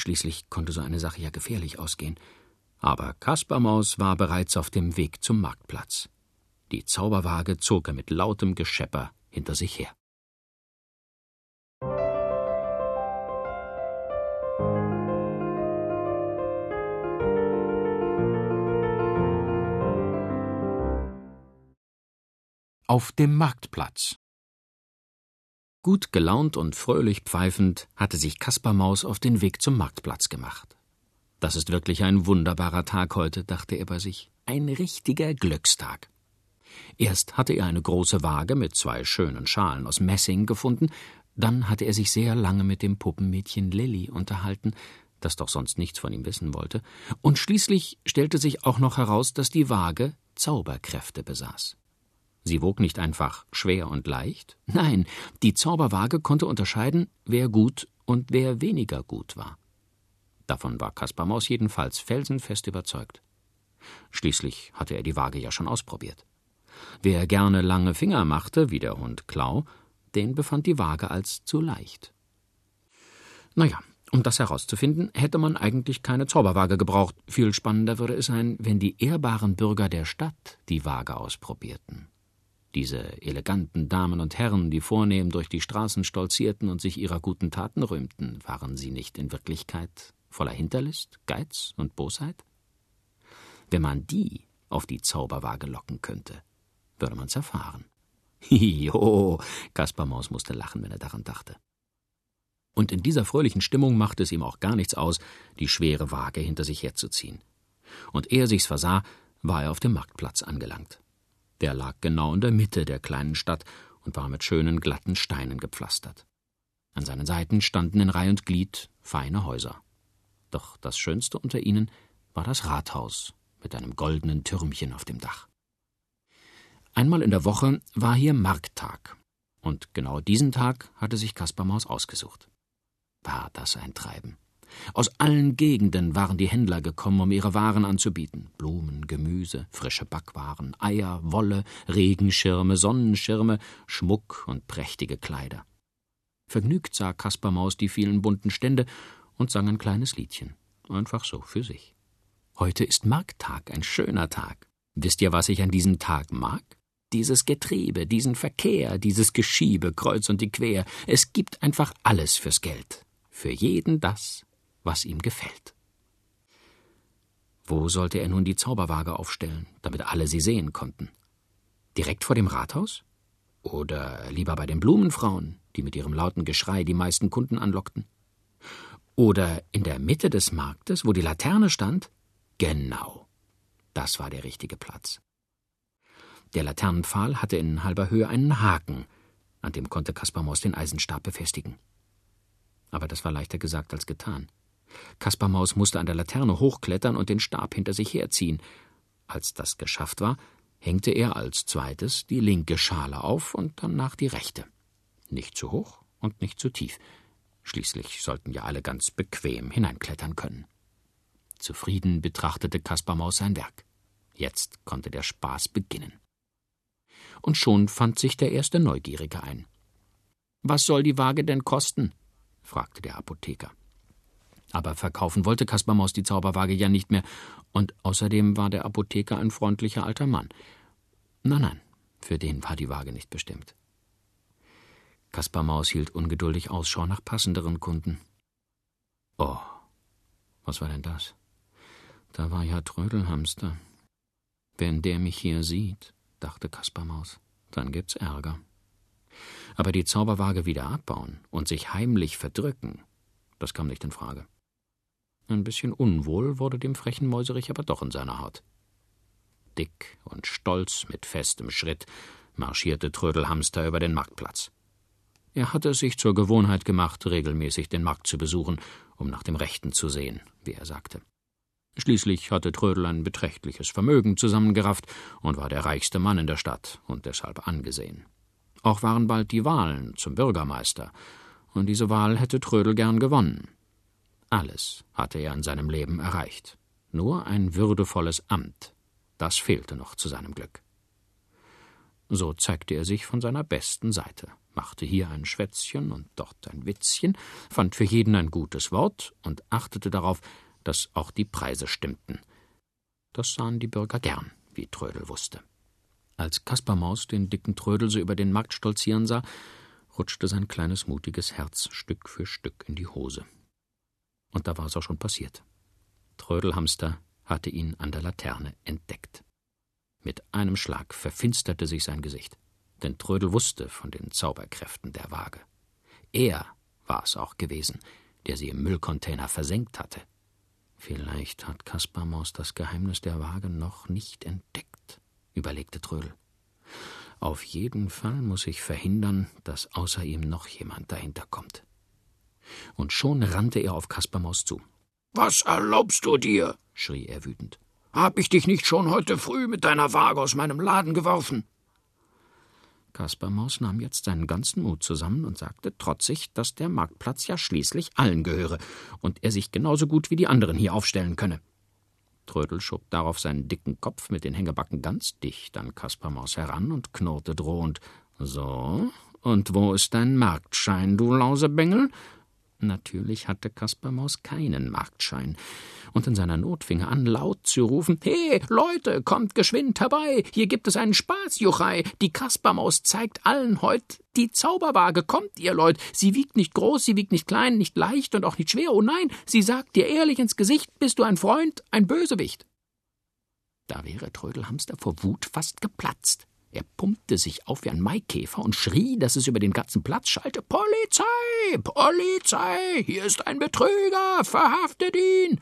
Schließlich konnte so eine Sache ja gefährlich ausgehen. Aber Kaspar Maus war bereits auf dem Weg zum Marktplatz. Die Zauberwaage zog er mit lautem Geschepper hinter sich her. Auf dem Marktplatz Gut gelaunt und fröhlich pfeifend hatte sich Kaspar Maus auf den Weg zum Marktplatz gemacht. Das ist wirklich ein wunderbarer Tag heute, dachte er bei sich. Ein richtiger Glückstag. Erst hatte er eine große Waage mit zwei schönen Schalen aus Messing gefunden, dann hatte er sich sehr lange mit dem Puppenmädchen Lilly unterhalten, das doch sonst nichts von ihm wissen wollte, und schließlich stellte sich auch noch heraus, dass die Waage Zauberkräfte besaß. Sie wog nicht einfach schwer und leicht, nein, die Zauberwaage konnte unterscheiden, wer gut und wer weniger gut war. Davon war Kaspar Maus jedenfalls felsenfest überzeugt. Schließlich hatte er die Waage ja schon ausprobiert. Wer gerne lange Finger machte, wie der Hund Klau, den befand die Waage als zu leicht. Naja, um das herauszufinden, hätte man eigentlich keine Zauberwaage gebraucht. Viel spannender würde es sein, wenn die ehrbaren Bürger der Stadt die Waage ausprobierten. Diese eleganten Damen und Herren, die vornehm durch die Straßen stolzierten und sich ihrer guten Taten rühmten, waren sie nicht in Wirklichkeit voller Hinterlist, Geiz und Bosheit? Wenn man die auf die Zauberwaage locken könnte. Würde man's erfahren. *laughs* Hiho, Kaspar Maus musste lachen, wenn er daran dachte. Und in dieser fröhlichen Stimmung machte es ihm auch gar nichts aus, die schwere Waage hinter sich herzuziehen. Und ehe er sich's versah, war er auf dem Marktplatz angelangt. Der lag genau in der Mitte der kleinen Stadt und war mit schönen glatten Steinen gepflastert. An seinen Seiten standen in Reih und Glied feine Häuser. Doch das schönste unter ihnen war das Rathaus mit einem goldenen Türmchen auf dem Dach. Einmal in der Woche war hier Markttag, und genau diesen Tag hatte sich Kaspar Maus ausgesucht. War das ein Treiben? Aus allen Gegenden waren die Händler gekommen, um ihre Waren anzubieten. Blumen, Gemüse, frische Backwaren, Eier, Wolle, Regenschirme, Sonnenschirme, Schmuck und prächtige Kleider. Vergnügt sah Kaspar Maus die vielen bunten Stände und sang ein kleines Liedchen. Einfach so für sich. Heute ist Markttag, ein schöner Tag. Wisst ihr, was ich an diesem Tag mag? Dieses Getriebe, diesen Verkehr, dieses Geschiebe kreuz und die quer. Es gibt einfach alles fürs Geld. Für jeden das, was ihm gefällt. Wo sollte er nun die Zauberwaage aufstellen, damit alle sie sehen konnten? Direkt vor dem Rathaus? Oder lieber bei den Blumenfrauen, die mit ihrem lauten Geschrei die meisten Kunden anlockten? Oder in der Mitte des Marktes, wo die Laterne stand? Genau. Das war der richtige Platz. Der Laternenpfahl hatte in halber Höhe einen Haken, an dem konnte Kaspar Maus den Eisenstab befestigen. Aber das war leichter gesagt als getan. Kaspar Maus musste an der Laterne hochklettern und den Stab hinter sich herziehen. Als das geschafft war, hängte er als zweites die linke Schale auf und danach die rechte. Nicht zu hoch und nicht zu tief. Schließlich sollten ja alle ganz bequem hineinklettern können. Zufrieden betrachtete Kaspar Maus sein Werk. Jetzt konnte der Spaß beginnen. Und schon fand sich der erste Neugierige ein. Was soll die Waage denn kosten? fragte der Apotheker. Aber verkaufen wollte Kaspar Maus die Zauberwaage ja nicht mehr, und außerdem war der Apotheker ein freundlicher alter Mann. Nein, nein, für den war die Waage nicht bestimmt. Kaspar Maus hielt ungeduldig Ausschau nach passenderen Kunden. Oh, was war denn das? Da war ja Trödelhamster. Wenn der mich hier sieht, dachte Kaspar Maus, dann gibt's Ärger. Aber die Zauberwaage wieder abbauen und sich heimlich verdrücken, das kam nicht in Frage. Ein bisschen unwohl wurde dem frechen Mäuserich aber doch in seiner Haut. Dick und stolz mit festem Schritt marschierte Trödelhamster über den Marktplatz. Er hatte es sich zur Gewohnheit gemacht, regelmäßig den Markt zu besuchen, um nach dem Rechten zu sehen, wie er sagte. Schließlich hatte Trödel ein beträchtliches Vermögen zusammengerafft und war der reichste Mann in der Stadt und deshalb angesehen. Auch waren bald die Wahlen zum Bürgermeister, und diese Wahl hätte Trödel gern gewonnen. Alles hatte er in seinem Leben erreicht. Nur ein würdevolles Amt, das fehlte noch zu seinem Glück. So zeigte er sich von seiner besten Seite, machte hier ein Schwätzchen und dort ein Witzchen, fand für jeden ein gutes Wort und achtete darauf, dass auch die Preise stimmten. Das sahen die Bürger gern, wie Trödel wusste. Als Kaspar Maus den dicken Trödel so über den Markt stolzieren sah, rutschte sein kleines mutiges Herz Stück für Stück in die Hose. Und da war es auch schon passiert. Trödelhamster hatte ihn an der Laterne entdeckt. Mit einem Schlag verfinsterte sich sein Gesicht, denn Trödel wusste von den Zauberkräften der Waage. Er war es auch gewesen, der sie im Müllcontainer versenkt hatte. Vielleicht hat Kaspar Maus das Geheimnis der Waage noch nicht entdeckt, überlegte Trödel. Auf jeden Fall muss ich verhindern, dass außer ihm noch jemand dahinter kommt und schon rannte er auf Kaspermaus zu. Was erlaubst du dir? schrie er wütend. Hab ich dich nicht schon heute früh mit deiner Waage aus meinem Laden geworfen? Kaspermaus nahm jetzt seinen ganzen Mut zusammen und sagte trotzig, dass der Marktplatz ja schließlich allen gehöre und er sich genauso gut wie die anderen hier aufstellen könne. Trödel schob darauf seinen dicken Kopf mit den Hängebacken ganz dicht an Kaspermaus heran und knurrte drohend: So, und wo ist dein Marktschein, du Lausebengel? Natürlich hatte Kaspar Maus keinen Marktschein, und in seiner Not fing er an, laut zu rufen: He, Leute, kommt geschwind herbei! Hier gibt es einen Spaßjuchei! Die Kaspermaus zeigt allen heut die Zauberwaage! Kommt, ihr Leut! Sie wiegt nicht groß, sie wiegt nicht klein, nicht leicht und auch nicht schwer, oh nein! Sie sagt dir ehrlich ins Gesicht: Bist du ein Freund, ein Bösewicht! Da wäre Trödelhamster vor Wut fast geplatzt. Er pumpte sich auf wie ein Maikäfer und schrie, dass es über den ganzen Platz schallte: Polizei! Polizei! Hier ist ein Betrüger! Verhaftet ihn!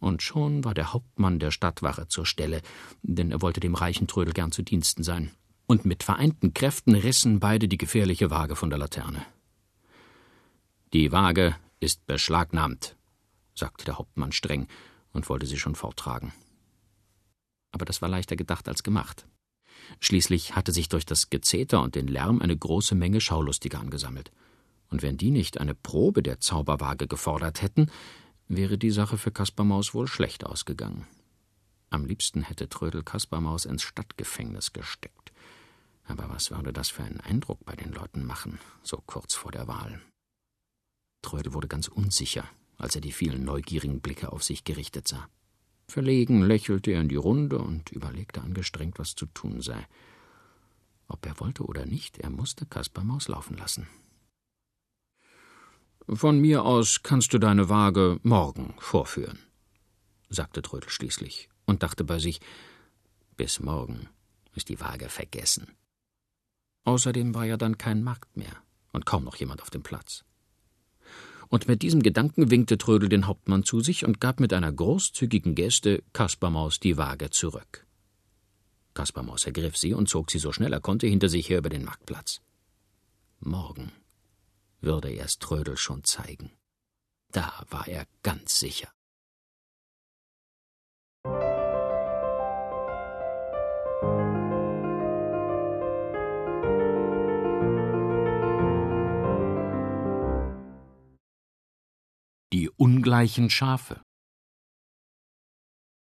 Und schon war der Hauptmann der Stadtwache zur Stelle, denn er wollte dem reichen Trödel gern zu Diensten sein. Und mit vereinten Kräften rissen beide die gefährliche Waage von der Laterne. Die Waage ist beschlagnahmt, sagte der Hauptmann streng und wollte sie schon forttragen. Aber das war leichter gedacht als gemacht. Schließlich hatte sich durch das Gezeter und den Lärm eine große Menge Schaulustiger angesammelt. Und wenn die nicht eine Probe der Zauberwaage gefordert hätten, wäre die Sache für Kaspermaus wohl schlecht ausgegangen. Am liebsten hätte Trödel Kaspermaus ins Stadtgefängnis gesteckt. Aber was würde das für einen Eindruck bei den Leuten machen, so kurz vor der Wahl? Trödel wurde ganz unsicher, als er die vielen neugierigen Blicke auf sich gerichtet sah. Verlegen lächelte er in die Runde und überlegte angestrengt, was zu tun sei. Ob er wollte oder nicht, er musste Kaspermaus laufen lassen. Von mir aus kannst du deine Waage morgen vorführen, sagte Trödel schließlich und dachte bei sich, bis morgen ist die Waage vergessen. Außerdem war ja dann kein Markt mehr und kaum noch jemand auf dem Platz und mit diesem Gedanken winkte Trödel den Hauptmann zu sich und gab mit einer großzügigen Geste Kaspermaus die Waage zurück. Kaspermaus ergriff sie und zog sie so schnell er konnte hinter sich her über den Marktplatz. Morgen würde er es Trödel schon zeigen. Da war er ganz sicher. Ungleichen Schafe.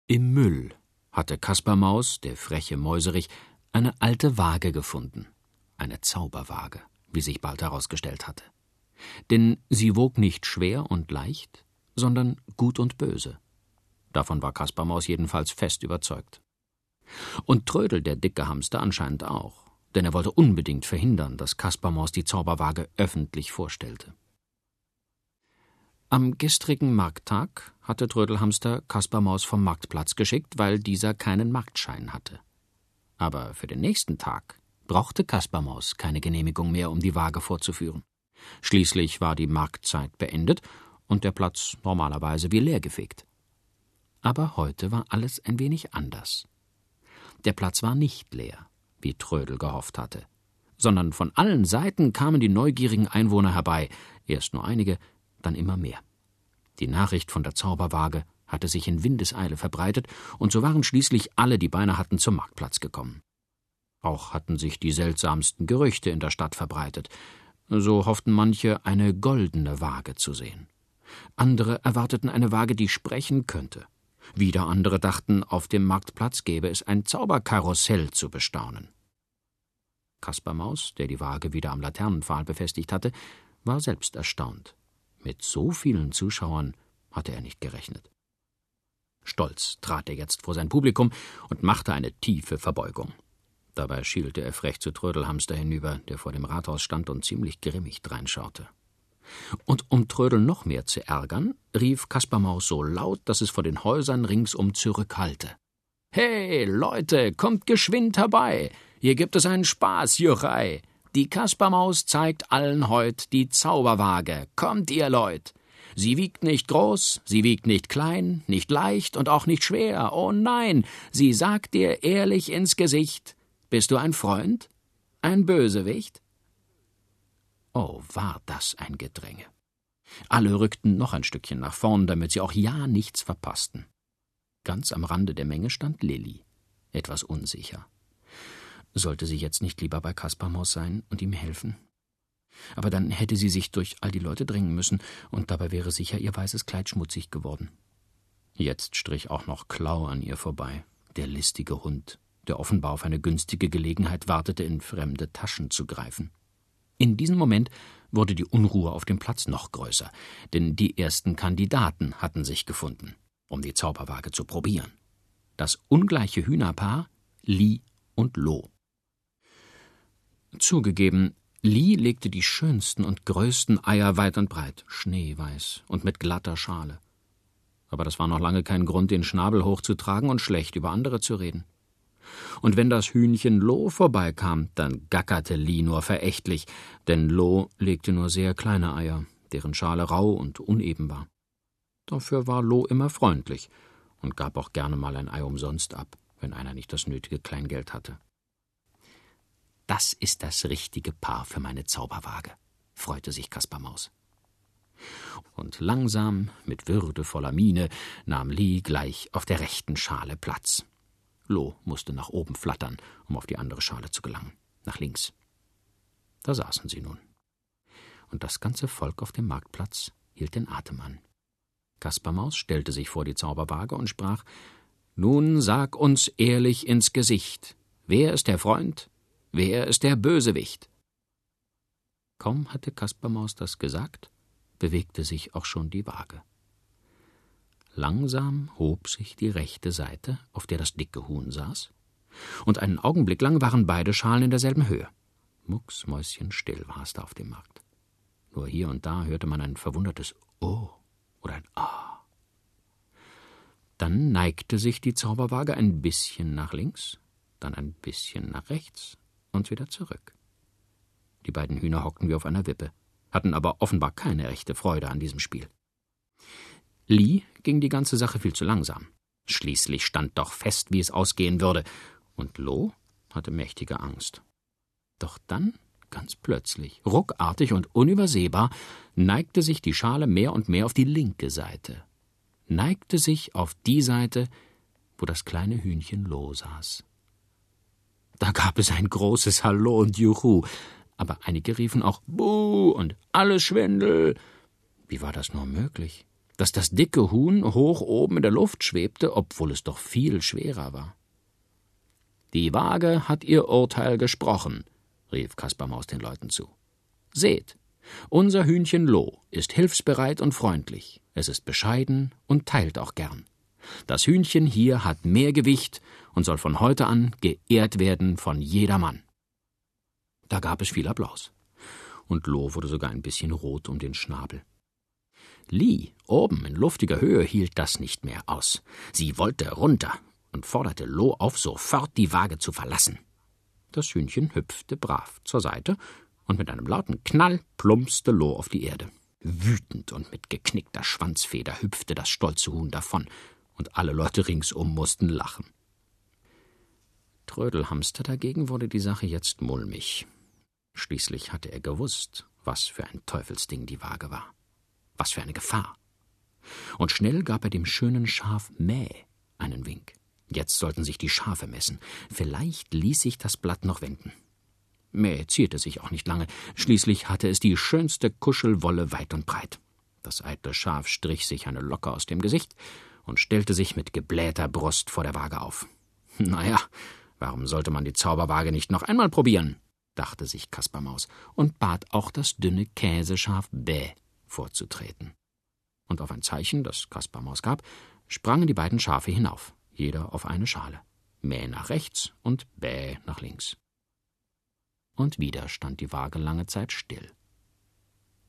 Im Müll hatte Kaspar Maus, der freche Mäuserich, eine alte Waage gefunden. Eine Zauberwaage, wie sich bald herausgestellt hatte. Denn sie wog nicht schwer und leicht, sondern gut und böse. Davon war Kaspar Maus jedenfalls fest überzeugt. Und Trödel, der dicke Hamster, anscheinend auch, denn er wollte unbedingt verhindern, dass Kaspar Maus die Zauberwaage öffentlich vorstellte. Am gestrigen Markttag hatte Trödelhamster Kaspar Maus vom Marktplatz geschickt, weil dieser keinen Marktschein hatte. Aber für den nächsten Tag brauchte Kaspar Maus keine Genehmigung mehr, um die Waage vorzuführen. Schließlich war die Marktzeit beendet und der Platz normalerweise wie leergefegt. Aber heute war alles ein wenig anders. Der Platz war nicht leer, wie Trödel gehofft hatte, sondern von allen Seiten kamen die neugierigen Einwohner herbei, erst nur einige, dann immer mehr. Die Nachricht von der Zauberwaage hatte sich in Windeseile verbreitet, und so waren schließlich alle, die Beine hatten, zum Marktplatz gekommen. Auch hatten sich die seltsamsten Gerüchte in der Stadt verbreitet. So hofften manche, eine goldene Waage zu sehen. Andere erwarteten eine Waage, die sprechen könnte. Wieder andere dachten, auf dem Marktplatz gäbe es ein Zauberkarussell zu bestaunen. Kaspar Maus, der die Waage wieder am Laternenpfahl befestigt hatte, war selbst erstaunt. Mit so vielen Zuschauern hatte er nicht gerechnet. Stolz trat er jetzt vor sein Publikum und machte eine tiefe Verbeugung. Dabei schielte er frech zu Trödelhamster hinüber, der vor dem Rathaus stand und ziemlich grimmig dreinschaute. Und um Trödel noch mehr zu ärgern, rief Kaspar Maus so laut, dass es vor den Häusern ringsum zurückhallte. Hey, Leute, kommt geschwind herbei! Hier gibt es einen Spaß, Juchei! Die Kaspermaus zeigt allen heut die Zauberwaage. Kommt ihr, Leut! Sie wiegt nicht groß, sie wiegt nicht klein, nicht leicht und auch nicht schwer. Oh nein, sie sagt dir ehrlich ins Gesicht: Bist du ein Freund? Ein Bösewicht? Oh, war das ein Gedränge. Alle rückten noch ein Stückchen nach vorn, damit sie auch ja nichts verpassten. Ganz am Rande der Menge stand Lilli, etwas unsicher. Sollte sie jetzt nicht lieber bei Kaspermaus sein und ihm helfen? Aber dann hätte sie sich durch all die Leute drängen müssen, und dabei wäre sicher ihr weißes Kleid schmutzig geworden. Jetzt strich auch noch Klau an ihr vorbei, der listige Hund, der offenbar auf eine günstige Gelegenheit wartete, in fremde Taschen zu greifen. In diesem Moment wurde die Unruhe auf dem Platz noch größer, denn die ersten Kandidaten hatten sich gefunden, um die Zauberwaage zu probieren. Das ungleiche Hühnerpaar Li und Lo. Zugegeben, Lee legte die schönsten und größten Eier weit und breit, schneeweiß und mit glatter Schale. aber das war noch lange kein Grund, den Schnabel hochzutragen und schlecht über andere zu reden. Und wenn das Hühnchen Lo vorbeikam, dann gackerte Li nur verächtlich, denn Lo legte nur sehr kleine Eier, deren Schale rau und uneben war. Dafür war Lo immer freundlich und gab auch gerne mal ein Ei umsonst ab, wenn einer nicht das nötige Kleingeld hatte. Das ist das richtige Paar für meine Zauberwaage, freute sich Kaspar Maus. Und langsam, mit würdevoller Miene, nahm Li gleich auf der rechten Schale Platz. Lo musste nach oben flattern, um auf die andere Schale zu gelangen, nach links. Da saßen sie nun. Und das ganze Volk auf dem Marktplatz hielt den Atem an. Kaspermaus stellte sich vor die Zauberwaage und sprach Nun sag uns ehrlich ins Gesicht, wer ist der Freund, wer ist der Bösewicht? Kaum hatte Kaspermaus das gesagt, bewegte sich auch schon die Waage. Langsam hob sich die rechte Seite, auf der das dicke Huhn saß, und einen Augenblick lang waren beide Schalen in derselben Höhe. Mucksmäuschenstill war es da auf dem Markt. Nur hier und da hörte man ein verwundertes Oh oder ein Ah. Dann neigte sich die Zauberwaage ein bisschen nach links, dann ein bisschen nach rechts und wieder zurück. Die beiden Hühner hockten wie auf einer Wippe, hatten aber offenbar keine rechte Freude an diesem Spiel. Lee ging die ganze Sache viel zu langsam. Schließlich stand doch fest, wie es ausgehen würde, und Lo hatte mächtige Angst. Doch dann, ganz plötzlich, ruckartig und unübersehbar, neigte sich die Schale mehr und mehr auf die linke Seite, neigte sich auf die Seite, wo das kleine Hühnchen Lo saß. Da gab es ein großes Hallo und Juhu, aber einige riefen auch Buh und alles Schwindel. Wie war das nur möglich? dass das dicke Huhn hoch oben in der Luft schwebte, obwohl es doch viel schwerer war. Die Waage hat ihr Urteil gesprochen, rief Kaspar Maus den Leuten zu. Seht, unser Hühnchen Lo ist hilfsbereit und freundlich, es ist bescheiden und teilt auch gern. Das Hühnchen hier hat mehr Gewicht und soll von heute an geehrt werden von jedermann. Da gab es viel Applaus. Und Lo wurde sogar ein bisschen rot um den Schnabel. Lee, oben in luftiger Höhe, hielt das nicht mehr aus. Sie wollte runter und forderte Lo auf, sofort die Waage zu verlassen. Das Hühnchen hüpfte brav zur Seite, und mit einem lauten Knall plumpste Lo auf die Erde. Wütend und mit geknickter Schwanzfeder hüpfte das stolze Huhn davon, und alle Leute ringsum mussten lachen. Trödelhamster dagegen wurde die Sache jetzt mulmig. Schließlich hatte er gewusst, was für ein Teufelsding die Waage war. Was für eine Gefahr! Und schnell gab er dem schönen Schaf Mäh einen Wink. Jetzt sollten sich die Schafe messen. Vielleicht ließ sich das Blatt noch wenden. Mäh zierte sich auch nicht lange. Schließlich hatte es die schönste Kuschelwolle weit und breit. Das eitle Schaf strich sich eine Locke aus dem Gesicht und stellte sich mit geblähter Brust vor der Waage auf. Naja, warum sollte man die Zauberwaage nicht noch einmal probieren? dachte sich Kaspermaus und bat auch das dünne Käseschaf Bäh vorzutreten. Und auf ein Zeichen, das Kaspar Maus gab, sprangen die beiden Schafe hinauf, jeder auf eine Schale. Mäh nach rechts und Bäh nach links. Und wieder stand die Waage lange Zeit still.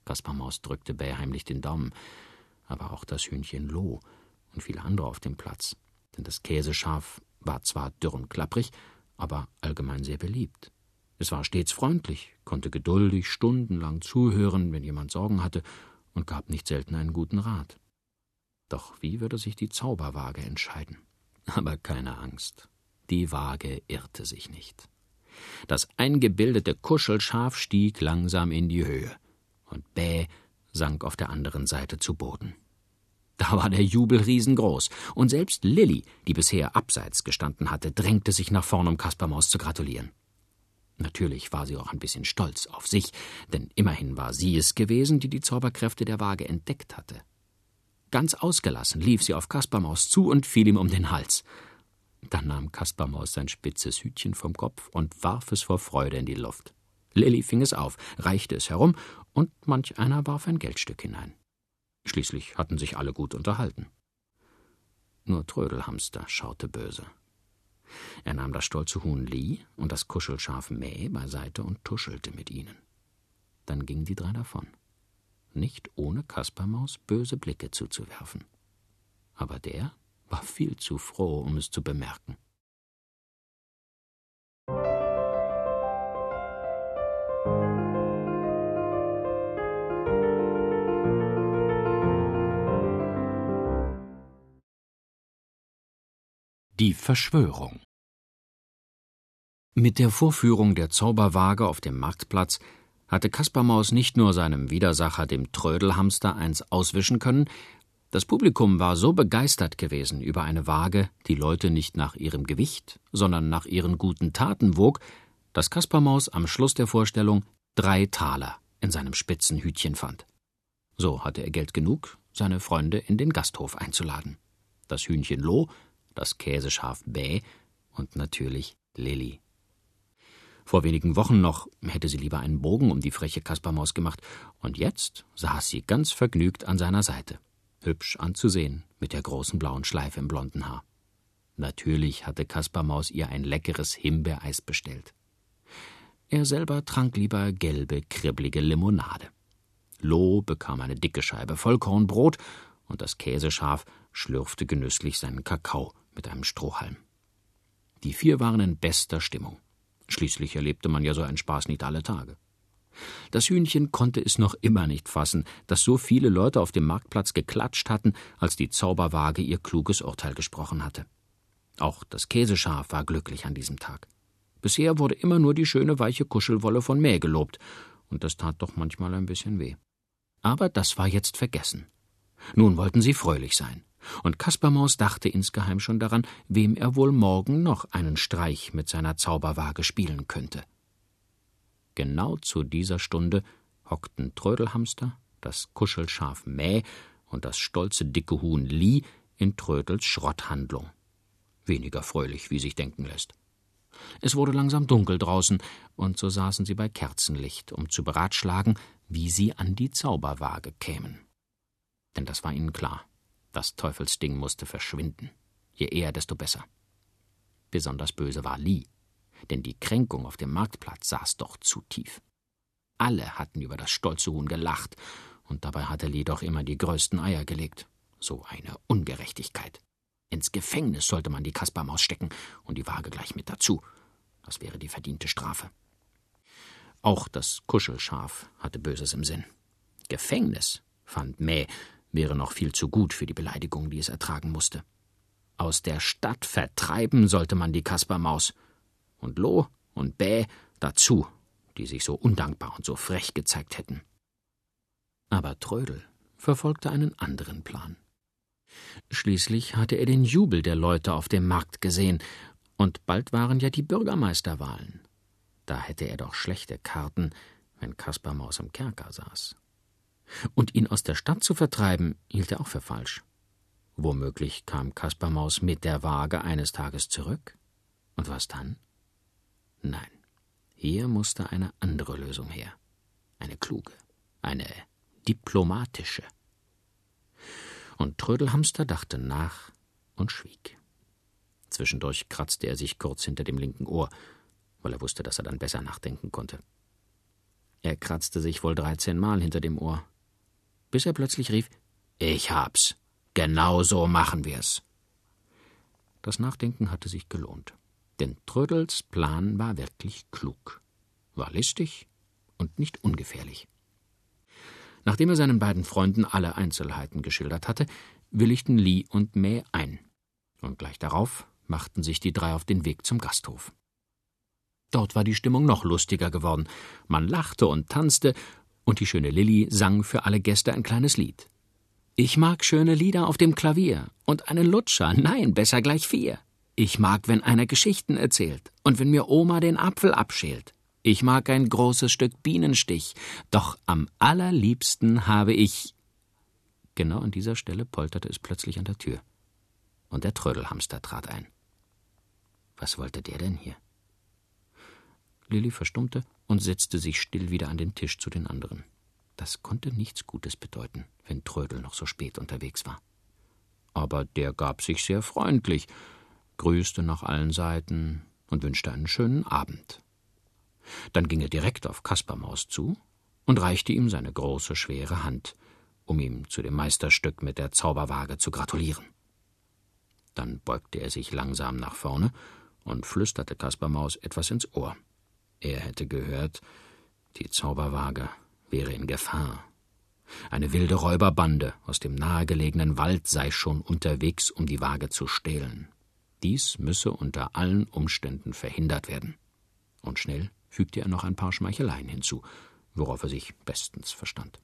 Kaspar Maus drückte Bäh heimlich den Daumen, aber auch das Hühnchen Loh und viele andere auf dem Platz, denn das Käseschaf war zwar dürr und klapprig, aber allgemein sehr beliebt. Es war stets freundlich, konnte geduldig stundenlang zuhören, wenn jemand Sorgen hatte, und gab nicht selten einen guten Rat. Doch wie würde sich die Zauberwaage entscheiden? *laughs* Aber keine Angst. Die Waage irrte sich nicht. Das eingebildete Kuschelschaf stieg langsam in die Höhe, und Bäh sank auf der anderen Seite zu Boden. Da war der Jubel riesengroß, und selbst Lilli, die bisher abseits gestanden hatte, drängte sich nach vorn, um Kaspermaus zu gratulieren. Natürlich war sie auch ein bisschen stolz auf sich, denn immerhin war sie es gewesen, die die Zauberkräfte der Waage entdeckt hatte. Ganz ausgelassen lief sie auf Kaspermaus zu und fiel ihm um den Hals. Dann nahm Kaspermaus sein spitzes Hütchen vom Kopf und warf es vor Freude in die Luft. Lilli fing es auf, reichte es herum, und manch einer warf ein Geldstück hinein. Schließlich hatten sich alle gut unterhalten. Nur Trödelhamster schaute böse. Er nahm das stolze Huhn Lee und das Kuschelschaf Mäh beiseite und tuschelte mit ihnen. Dann gingen die drei davon, nicht ohne Kaspermaus böse Blicke zuzuwerfen. aber der war viel zu froh, um es zu bemerken. Die Verschwörung Mit der Vorführung der Zauberwaage auf dem Marktplatz hatte Kaspermaus nicht nur seinem Widersacher, dem Trödelhamster, eins auswischen können, das Publikum war so begeistert gewesen über eine Waage, die Leute nicht nach ihrem Gewicht, sondern nach ihren guten Taten wog, dass Kaspermaus am Schluss der Vorstellung drei Taler in seinem spitzen Hütchen fand. So hatte er Geld genug, seine Freunde in den Gasthof einzuladen. Das Hühnchen Loh, das Käseschaf Bäh und natürlich Lilli. Vor wenigen Wochen noch hätte sie lieber einen Bogen um die freche Kaspermaus gemacht, und jetzt saß sie ganz vergnügt an seiner Seite. Hübsch anzusehen, mit der großen blauen Schleife im blonden Haar. Natürlich hatte Kaspermaus ihr ein leckeres Himbeereis bestellt. Er selber trank lieber gelbe, kribbelige Limonade. Loh bekam eine dicke Scheibe Vollkornbrot und das Käseschaf schlürfte genüsslich seinen Kakao mit einem Strohhalm. Die vier waren in bester Stimmung. Schließlich erlebte man ja so einen Spaß nicht alle Tage. Das Hühnchen konnte es noch immer nicht fassen, dass so viele Leute auf dem Marktplatz geklatscht hatten, als die Zauberwaage ihr kluges Urteil gesprochen hatte. Auch das Käseschaf war glücklich an diesem Tag. Bisher wurde immer nur die schöne weiche Kuschelwolle von Mäh gelobt, und das tat doch manchmal ein bisschen weh. Aber das war jetzt vergessen. Nun wollten sie fröhlich sein. Und Kaspermaus dachte insgeheim schon daran, wem er wohl morgen noch einen Streich mit seiner Zauberwaage spielen könnte. Genau zu dieser Stunde hockten Trödelhamster, das Kuschelschaf Mäh und das stolze dicke Huhn Lie in Trödels Schrotthandlung. Weniger fröhlich, wie sich denken lässt. Es wurde langsam dunkel draußen, und so saßen sie bei Kerzenlicht, um zu beratschlagen, wie sie an die Zauberwaage kämen. Denn das war ihnen klar. Das Teufelsding musste verschwinden. Je eher, desto besser. Besonders böse war Lee, denn die Kränkung auf dem Marktplatz saß doch zu tief. Alle hatten über das stolze Huhn gelacht, und dabei hatte Lee doch immer die größten Eier gelegt. So eine Ungerechtigkeit. Ins Gefängnis sollte man die Kaspermaus stecken und die Waage gleich mit dazu. Das wäre die verdiente Strafe. Auch das Kuschelschaf hatte Böses im Sinn. Gefängnis, fand Mäh, wäre noch viel zu gut für die Beleidigung, die es ertragen musste. Aus der Stadt vertreiben sollte man die Kaspermaus. Und Loh und Bäh dazu, die sich so undankbar und so frech gezeigt hätten. Aber Trödel verfolgte einen anderen Plan. Schließlich hatte er den Jubel der Leute auf dem Markt gesehen, und bald waren ja die Bürgermeisterwahlen. Da hätte er doch schlechte Karten, wenn Kaspermaus im Kerker saß. Und ihn aus der Stadt zu vertreiben, hielt er auch für falsch. Womöglich kam Kaspermaus mit der Waage eines Tages zurück. Und was dann? Nein, hier musste eine andere Lösung her. Eine kluge, eine diplomatische. Und Trödelhamster dachte nach und schwieg. Zwischendurch kratzte er sich kurz hinter dem linken Ohr, weil er wusste, dass er dann besser nachdenken konnte. Er kratzte sich wohl dreizehnmal hinter dem Ohr, bis er plötzlich rief Ich hab's. Genau so machen wir's. Das Nachdenken hatte sich gelohnt, denn Trödels Plan war wirklich klug, war listig und nicht ungefährlich. Nachdem er seinen beiden Freunden alle Einzelheiten geschildert hatte, willigten Lee und May ein, und gleich darauf machten sich die drei auf den Weg zum Gasthof. Dort war die Stimmung noch lustiger geworden. Man lachte und tanzte, und die schöne Lilli sang für alle Gäste ein kleines Lied. Ich mag schöne Lieder auf dem Klavier und einen Lutscher, nein, besser gleich vier. Ich mag, wenn einer Geschichten erzählt und wenn mir Oma den Apfel abschält. Ich mag ein großes Stück Bienenstich, doch am allerliebsten habe ich. Genau an dieser Stelle polterte es plötzlich an der Tür. Und der Trödelhamster trat ein. Was wollte der denn hier? Lilli verstummte und setzte sich still wieder an den Tisch zu den anderen. Das konnte nichts Gutes bedeuten, wenn Trödel noch so spät unterwegs war. Aber der gab sich sehr freundlich, grüßte nach allen Seiten und wünschte einen schönen Abend. Dann ging er direkt auf Kaspermaus zu und reichte ihm seine große, schwere Hand, um ihm zu dem Meisterstück mit der Zauberwaage zu gratulieren. Dann beugte er sich langsam nach vorne und flüsterte Kaspar Maus etwas ins Ohr. Er hätte gehört, die Zauberwaage wäre in Gefahr. Eine wilde Räuberbande aus dem nahegelegenen Wald sei schon unterwegs, um die Waage zu stehlen. Dies müsse unter allen Umständen verhindert werden. Und schnell fügte er noch ein paar Schmeicheleien hinzu, worauf er sich bestens verstand.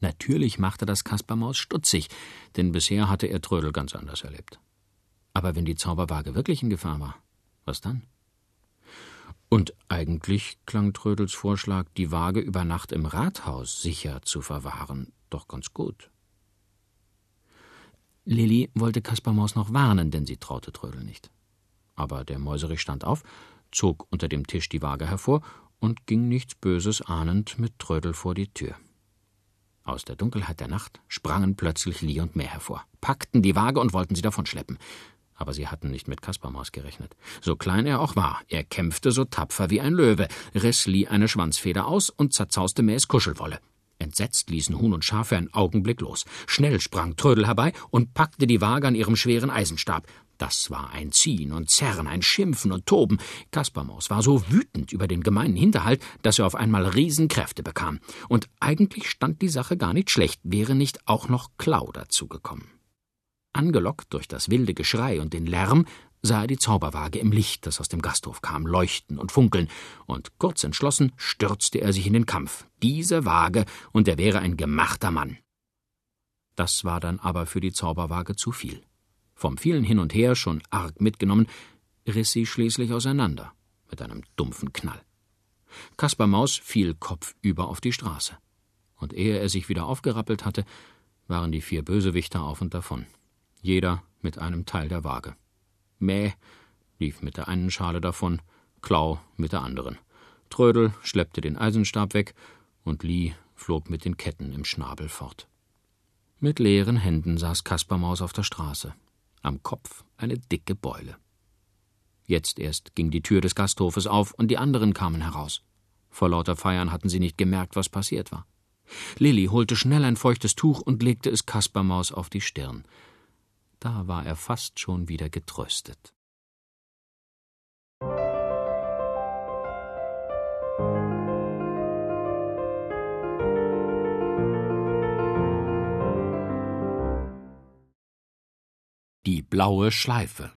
Natürlich machte das Kaspermaus stutzig, denn bisher hatte er Trödel ganz anders erlebt. Aber wenn die Zauberwaage wirklich in Gefahr war, was dann? Und eigentlich klang Trödels Vorschlag, die Waage über Nacht im Rathaus sicher zu verwahren, doch ganz gut. Lilli wollte Kaspermaus noch warnen, denn sie traute Trödel nicht. Aber der Mäuserich stand auf, zog unter dem Tisch die Waage hervor und ging nichts Böses ahnend mit Trödel vor die Tür. Aus der Dunkelheit der Nacht sprangen plötzlich Lie und Mehr hervor, packten die Waage und wollten sie davonschleppen aber sie hatten nicht mit Kaspermaus gerechnet. So klein er auch war, er kämpfte so tapfer wie ein Löwe, riss Lie eine Schwanzfeder aus und zerzauste Mähs Kuschelwolle. Entsetzt ließen Huhn und Schaf für einen Augenblick los. Schnell sprang Trödel herbei und packte die Waage an ihrem schweren Eisenstab. Das war ein Ziehen und Zerren, ein Schimpfen und Toben. Kaspermaus war so wütend über den gemeinen Hinterhalt, dass er auf einmal Riesenkräfte bekam. Und eigentlich stand die Sache gar nicht schlecht, wäre nicht auch noch Klau dazugekommen. Angelockt durch das wilde Geschrei und den Lärm, sah er die Zauberwaage im Licht, das aus dem Gasthof kam, leuchten und funkeln, und kurz entschlossen stürzte er sich in den Kampf. Diese Waage, und er wäre ein gemachter Mann. Das war dann aber für die Zauberwaage zu viel. Vom vielen Hin und Her, schon arg mitgenommen, riss sie schließlich auseinander, mit einem dumpfen Knall. Kaspar Maus fiel kopfüber auf die Straße. Und ehe er sich wieder aufgerappelt hatte, waren die vier Bösewichter auf und davon jeder mit einem Teil der Waage. Mäh lief mit der einen Schale davon, Klau mit der anderen. Trödel schleppte den Eisenstab weg und Lie flog mit den Ketten im Schnabel fort. Mit leeren Händen saß Kaspermaus auf der Straße, am Kopf eine dicke Beule. Jetzt erst ging die Tür des Gasthofes auf und die anderen kamen heraus. Vor lauter Feiern hatten sie nicht gemerkt, was passiert war. Lilli holte schnell ein feuchtes Tuch und legte es Kaspermaus auf die Stirn. Da war er fast schon wieder getröstet. Die blaue Schleife.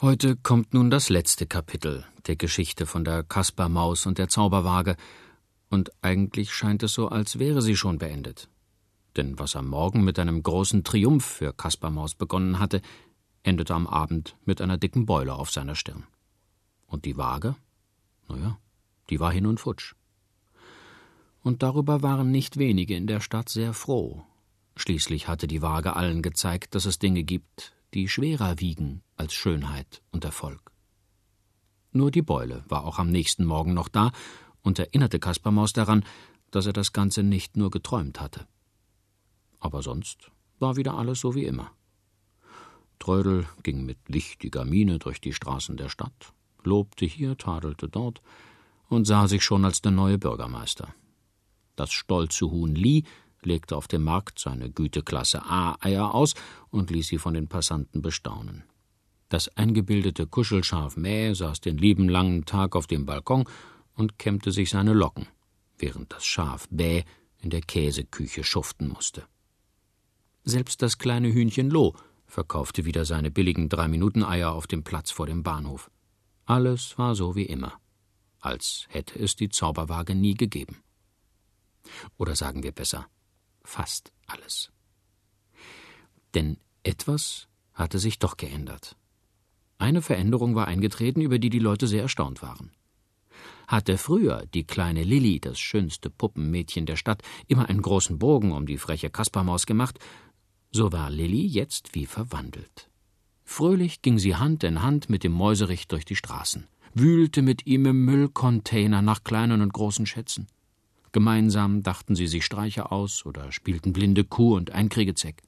Heute kommt nun das letzte Kapitel der Geschichte von der Kaspermaus und der Zauberwaage, und eigentlich scheint es so, als wäre sie schon beendet denn was am Morgen mit einem großen Triumph für Kaspar Maus begonnen hatte, endete am Abend mit einer dicken Beule auf seiner Stirn. Und die Waage? Na ja, die war hin und futsch. Und darüber waren nicht wenige in der Stadt sehr froh. Schließlich hatte die Waage allen gezeigt, dass es Dinge gibt, die schwerer wiegen als Schönheit und Erfolg. Nur die Beule war auch am nächsten Morgen noch da und erinnerte Kaspar Maus daran, dass er das Ganze nicht nur geträumt hatte aber sonst war wieder alles so wie immer. Trödel ging mit wichtiger Miene durch die Straßen der Stadt, lobte hier, tadelte dort und sah sich schon als der neue Bürgermeister. Das stolze Huhn Lie legte auf dem Markt seine Güteklasse A-Eier aus und ließ sie von den Passanten bestaunen. Das eingebildete Kuschelschaf Mäh saß den lieben langen Tag auf dem Balkon und kämmte sich seine Locken, während das Schaf Bäh in der Käseküche schuften musste. Selbst das kleine Hühnchen Lo verkaufte wieder seine billigen Drei-Minuten-Eier auf dem Platz vor dem Bahnhof. Alles war so wie immer, als hätte es die Zauberwaage nie gegeben. Oder sagen wir besser, fast alles. Denn etwas hatte sich doch geändert. Eine Veränderung war eingetreten, über die die Leute sehr erstaunt waren. Hatte früher die kleine Lilli, das schönste Puppenmädchen der Stadt, immer einen großen Bogen um die freche Kaspermaus gemacht, so war Lilli jetzt wie verwandelt. Fröhlich ging sie Hand in Hand mit dem Mäuserich durch die Straßen, wühlte mit ihm im Müllcontainer nach kleinen und großen Schätzen. Gemeinsam dachten sie sich Streiche aus oder spielten blinde Kuh und Einkriegezeg.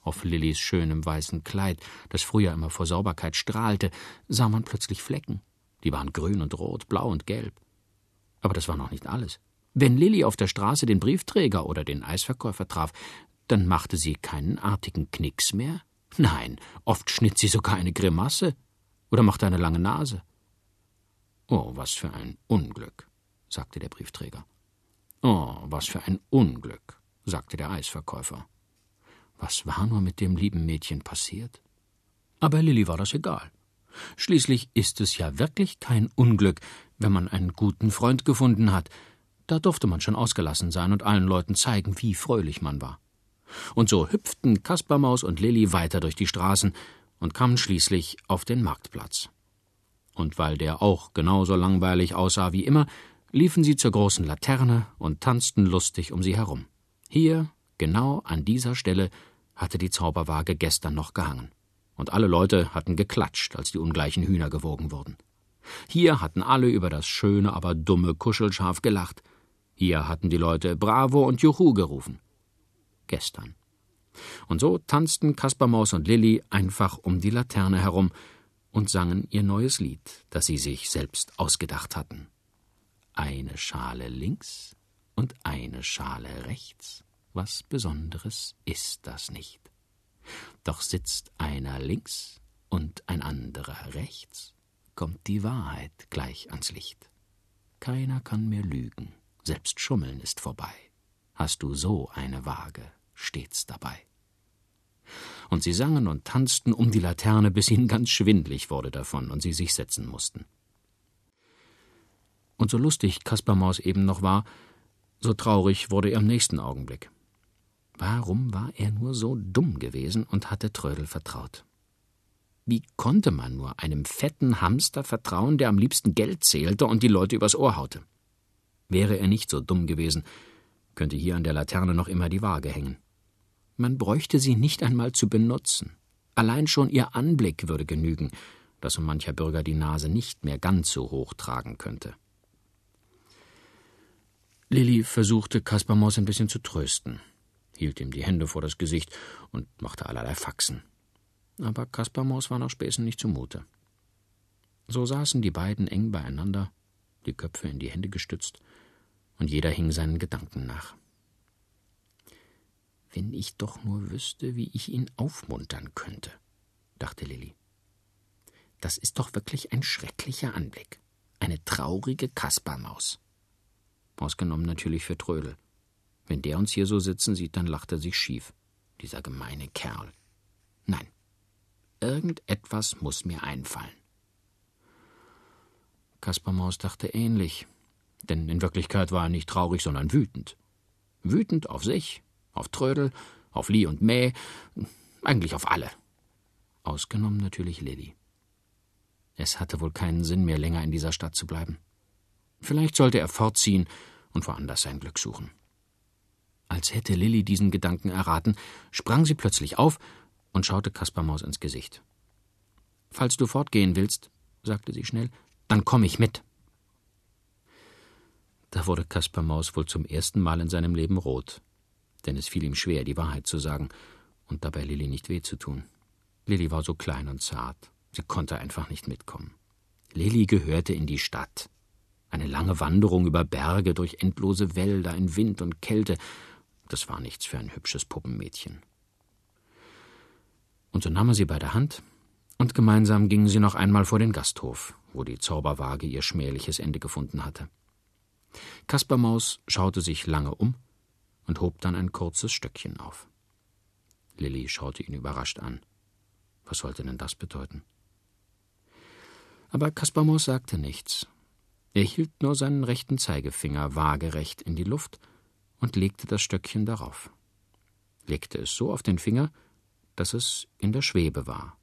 Auf Lillis schönem weißen Kleid, das früher immer vor Sauberkeit strahlte, sah man plötzlich Flecken. Die waren grün und rot, blau und gelb. Aber das war noch nicht alles. Wenn Lilli auf der Straße den Briefträger oder den Eisverkäufer traf, dann machte sie keinen artigen Knicks mehr. Nein, oft schnitt sie sogar eine Grimasse oder machte eine lange Nase. Oh, was für ein Unglück, sagte der Briefträger. Oh, was für ein Unglück, sagte der Eisverkäufer. Was war nur mit dem lieben Mädchen passiert? Aber Lilli war das egal. Schließlich ist es ja wirklich kein Unglück, wenn man einen guten Freund gefunden hat. Da durfte man schon ausgelassen sein und allen Leuten zeigen, wie fröhlich man war. Und so hüpften Kaspermaus und Lilli weiter durch die Straßen und kamen schließlich auf den Marktplatz. Und weil der auch genauso langweilig aussah wie immer, liefen sie zur großen Laterne und tanzten lustig um sie herum. Hier, genau an dieser Stelle, hatte die Zauberwaage gestern noch gehangen. Und alle Leute hatten geklatscht, als die ungleichen Hühner gewogen wurden. Hier hatten alle über das schöne, aber dumme Kuschelschaf gelacht. Hier hatten die Leute Bravo und Juhu gerufen. Gestern. Und so tanzten Kaspermaus und Lilli einfach um die Laterne herum und sangen ihr neues Lied, das sie sich selbst ausgedacht hatten. Eine Schale links und eine Schale rechts, was Besonderes ist das nicht. Doch sitzt einer links und ein anderer rechts, kommt die Wahrheit gleich ans Licht. Keiner kann mehr lügen, selbst Schummeln ist vorbei. Hast du so eine Waage stets dabei. Und sie sangen und tanzten um die Laterne, bis ihnen ganz schwindlig wurde davon und sie sich setzen mussten. Und so lustig Kaspermaus eben noch war, so traurig wurde er im nächsten Augenblick. Warum war er nur so dumm gewesen und hatte Trödel vertraut? Wie konnte man nur einem fetten Hamster vertrauen, der am liebsten Geld zählte und die Leute übers Ohr haute? Wäre er nicht so dumm gewesen, könnte hier an der Laterne noch immer die Waage hängen. Man bräuchte sie nicht einmal zu benutzen. Allein schon ihr Anblick würde genügen, dass so mancher Bürger die Nase nicht mehr ganz so hoch tragen könnte. Lilli versuchte Kaspermaus ein bisschen zu trösten, hielt ihm die Hände vor das Gesicht und machte allerlei Faxen. Aber Kaspermaus war nach Späßen nicht zumute. So saßen die beiden eng beieinander, die Köpfe in die Hände gestützt, und jeder hing seinen Gedanken nach. Wenn ich doch nur wüsste, wie ich ihn aufmuntern könnte, dachte Lilli. Das ist doch wirklich ein schrecklicher Anblick. Eine traurige Kaspermaus. Ausgenommen natürlich für Trödel. Wenn der uns hier so sitzen sieht, dann lacht er sich schief. Dieser gemeine Kerl. Nein. Irgendetwas muss mir einfallen. Kaspermaus dachte ähnlich, denn in Wirklichkeit war er nicht traurig, sondern wütend. Wütend auf sich, auf Trödel, auf Lie und Mäh, eigentlich auf alle. Ausgenommen natürlich Lilli. Es hatte wohl keinen Sinn mehr, länger in dieser Stadt zu bleiben. Vielleicht sollte er fortziehen und woanders sein Glück suchen. Als hätte Lilli diesen Gedanken erraten, sprang sie plötzlich auf und schaute Kaspermaus ins Gesicht. Falls du fortgehen willst, sagte sie schnell, dann komm ich mit. Da wurde Kaspermaus wohl zum ersten Mal in seinem Leben rot denn es fiel ihm schwer, die Wahrheit zu sagen und dabei Lilli nicht weh zu tun. Lilli war so klein und zart, sie konnte einfach nicht mitkommen. Lilli gehörte in die Stadt. Eine lange Wanderung über Berge, durch endlose Wälder, in Wind und Kälte, das war nichts für ein hübsches Puppenmädchen. Und so nahm er sie bei der Hand, und gemeinsam gingen sie noch einmal vor den Gasthof, wo die Zauberwaage ihr schmähliches Ende gefunden hatte. Kaspermaus schaute sich lange um, und hob dann ein kurzes Stöckchen auf. Lilli schaute ihn überrascht an. Was sollte denn das bedeuten? Aber Kaspermaus sagte nichts. Er hielt nur seinen rechten Zeigefinger waagerecht in die Luft und legte das Stöckchen darauf. Legte es so auf den Finger, dass es in der Schwebe war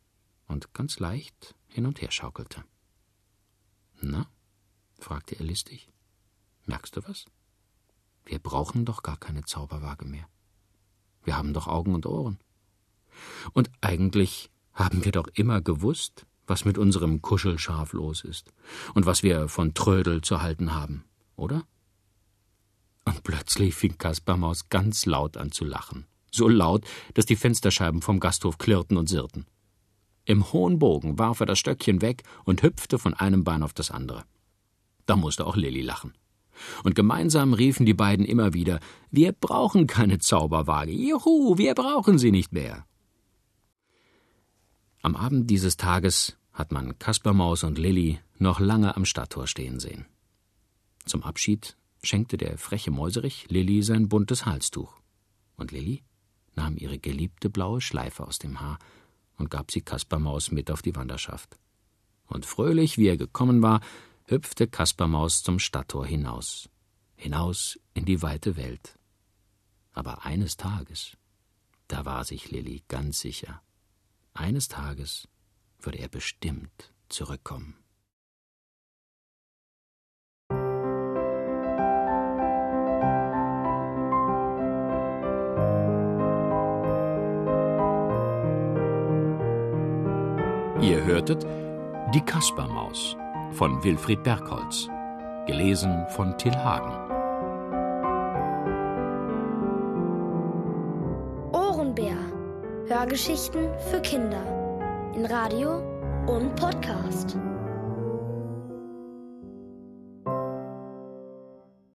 und ganz leicht hin und her schaukelte. Na? fragte er listig. Merkst du was? Wir brauchen doch gar keine Zauberwaage mehr. Wir haben doch Augen und Ohren. Und eigentlich haben wir doch immer gewusst, was mit unserem Kuschelschaf los ist und was wir von Trödel zu halten haben, oder? Und plötzlich fing Kaspermaus ganz laut an zu lachen. So laut, dass die Fensterscheiben vom Gasthof klirrten und sirrten. Im hohen Bogen warf er das Stöckchen weg und hüpfte von einem Bein auf das andere. Da musste auch Lilli lachen. Und gemeinsam riefen die beiden immer wieder Wir brauchen keine Zauberwaage. Juhu, wir brauchen sie nicht mehr. Am Abend dieses Tages hat man Kaspermaus und Lilli noch lange am Stadttor stehen sehen. Zum Abschied schenkte der freche Mäuserich Lilli sein buntes Halstuch. Und Lilli nahm ihre geliebte blaue Schleife aus dem Haar und gab sie Kaspermaus mit auf die Wanderschaft. Und fröhlich, wie er gekommen war, hüpfte Kaspermaus zum Stadttor hinaus, hinaus in die weite Welt. Aber eines Tages, da war sich Lilli ganz sicher, eines Tages würde er bestimmt zurückkommen. Ihr hörtet Die Kaspermaus von Wilfried Bergholz, gelesen von Till Hagen. Ohrenbär. Hörgeschichten für Kinder in Radio und Podcast.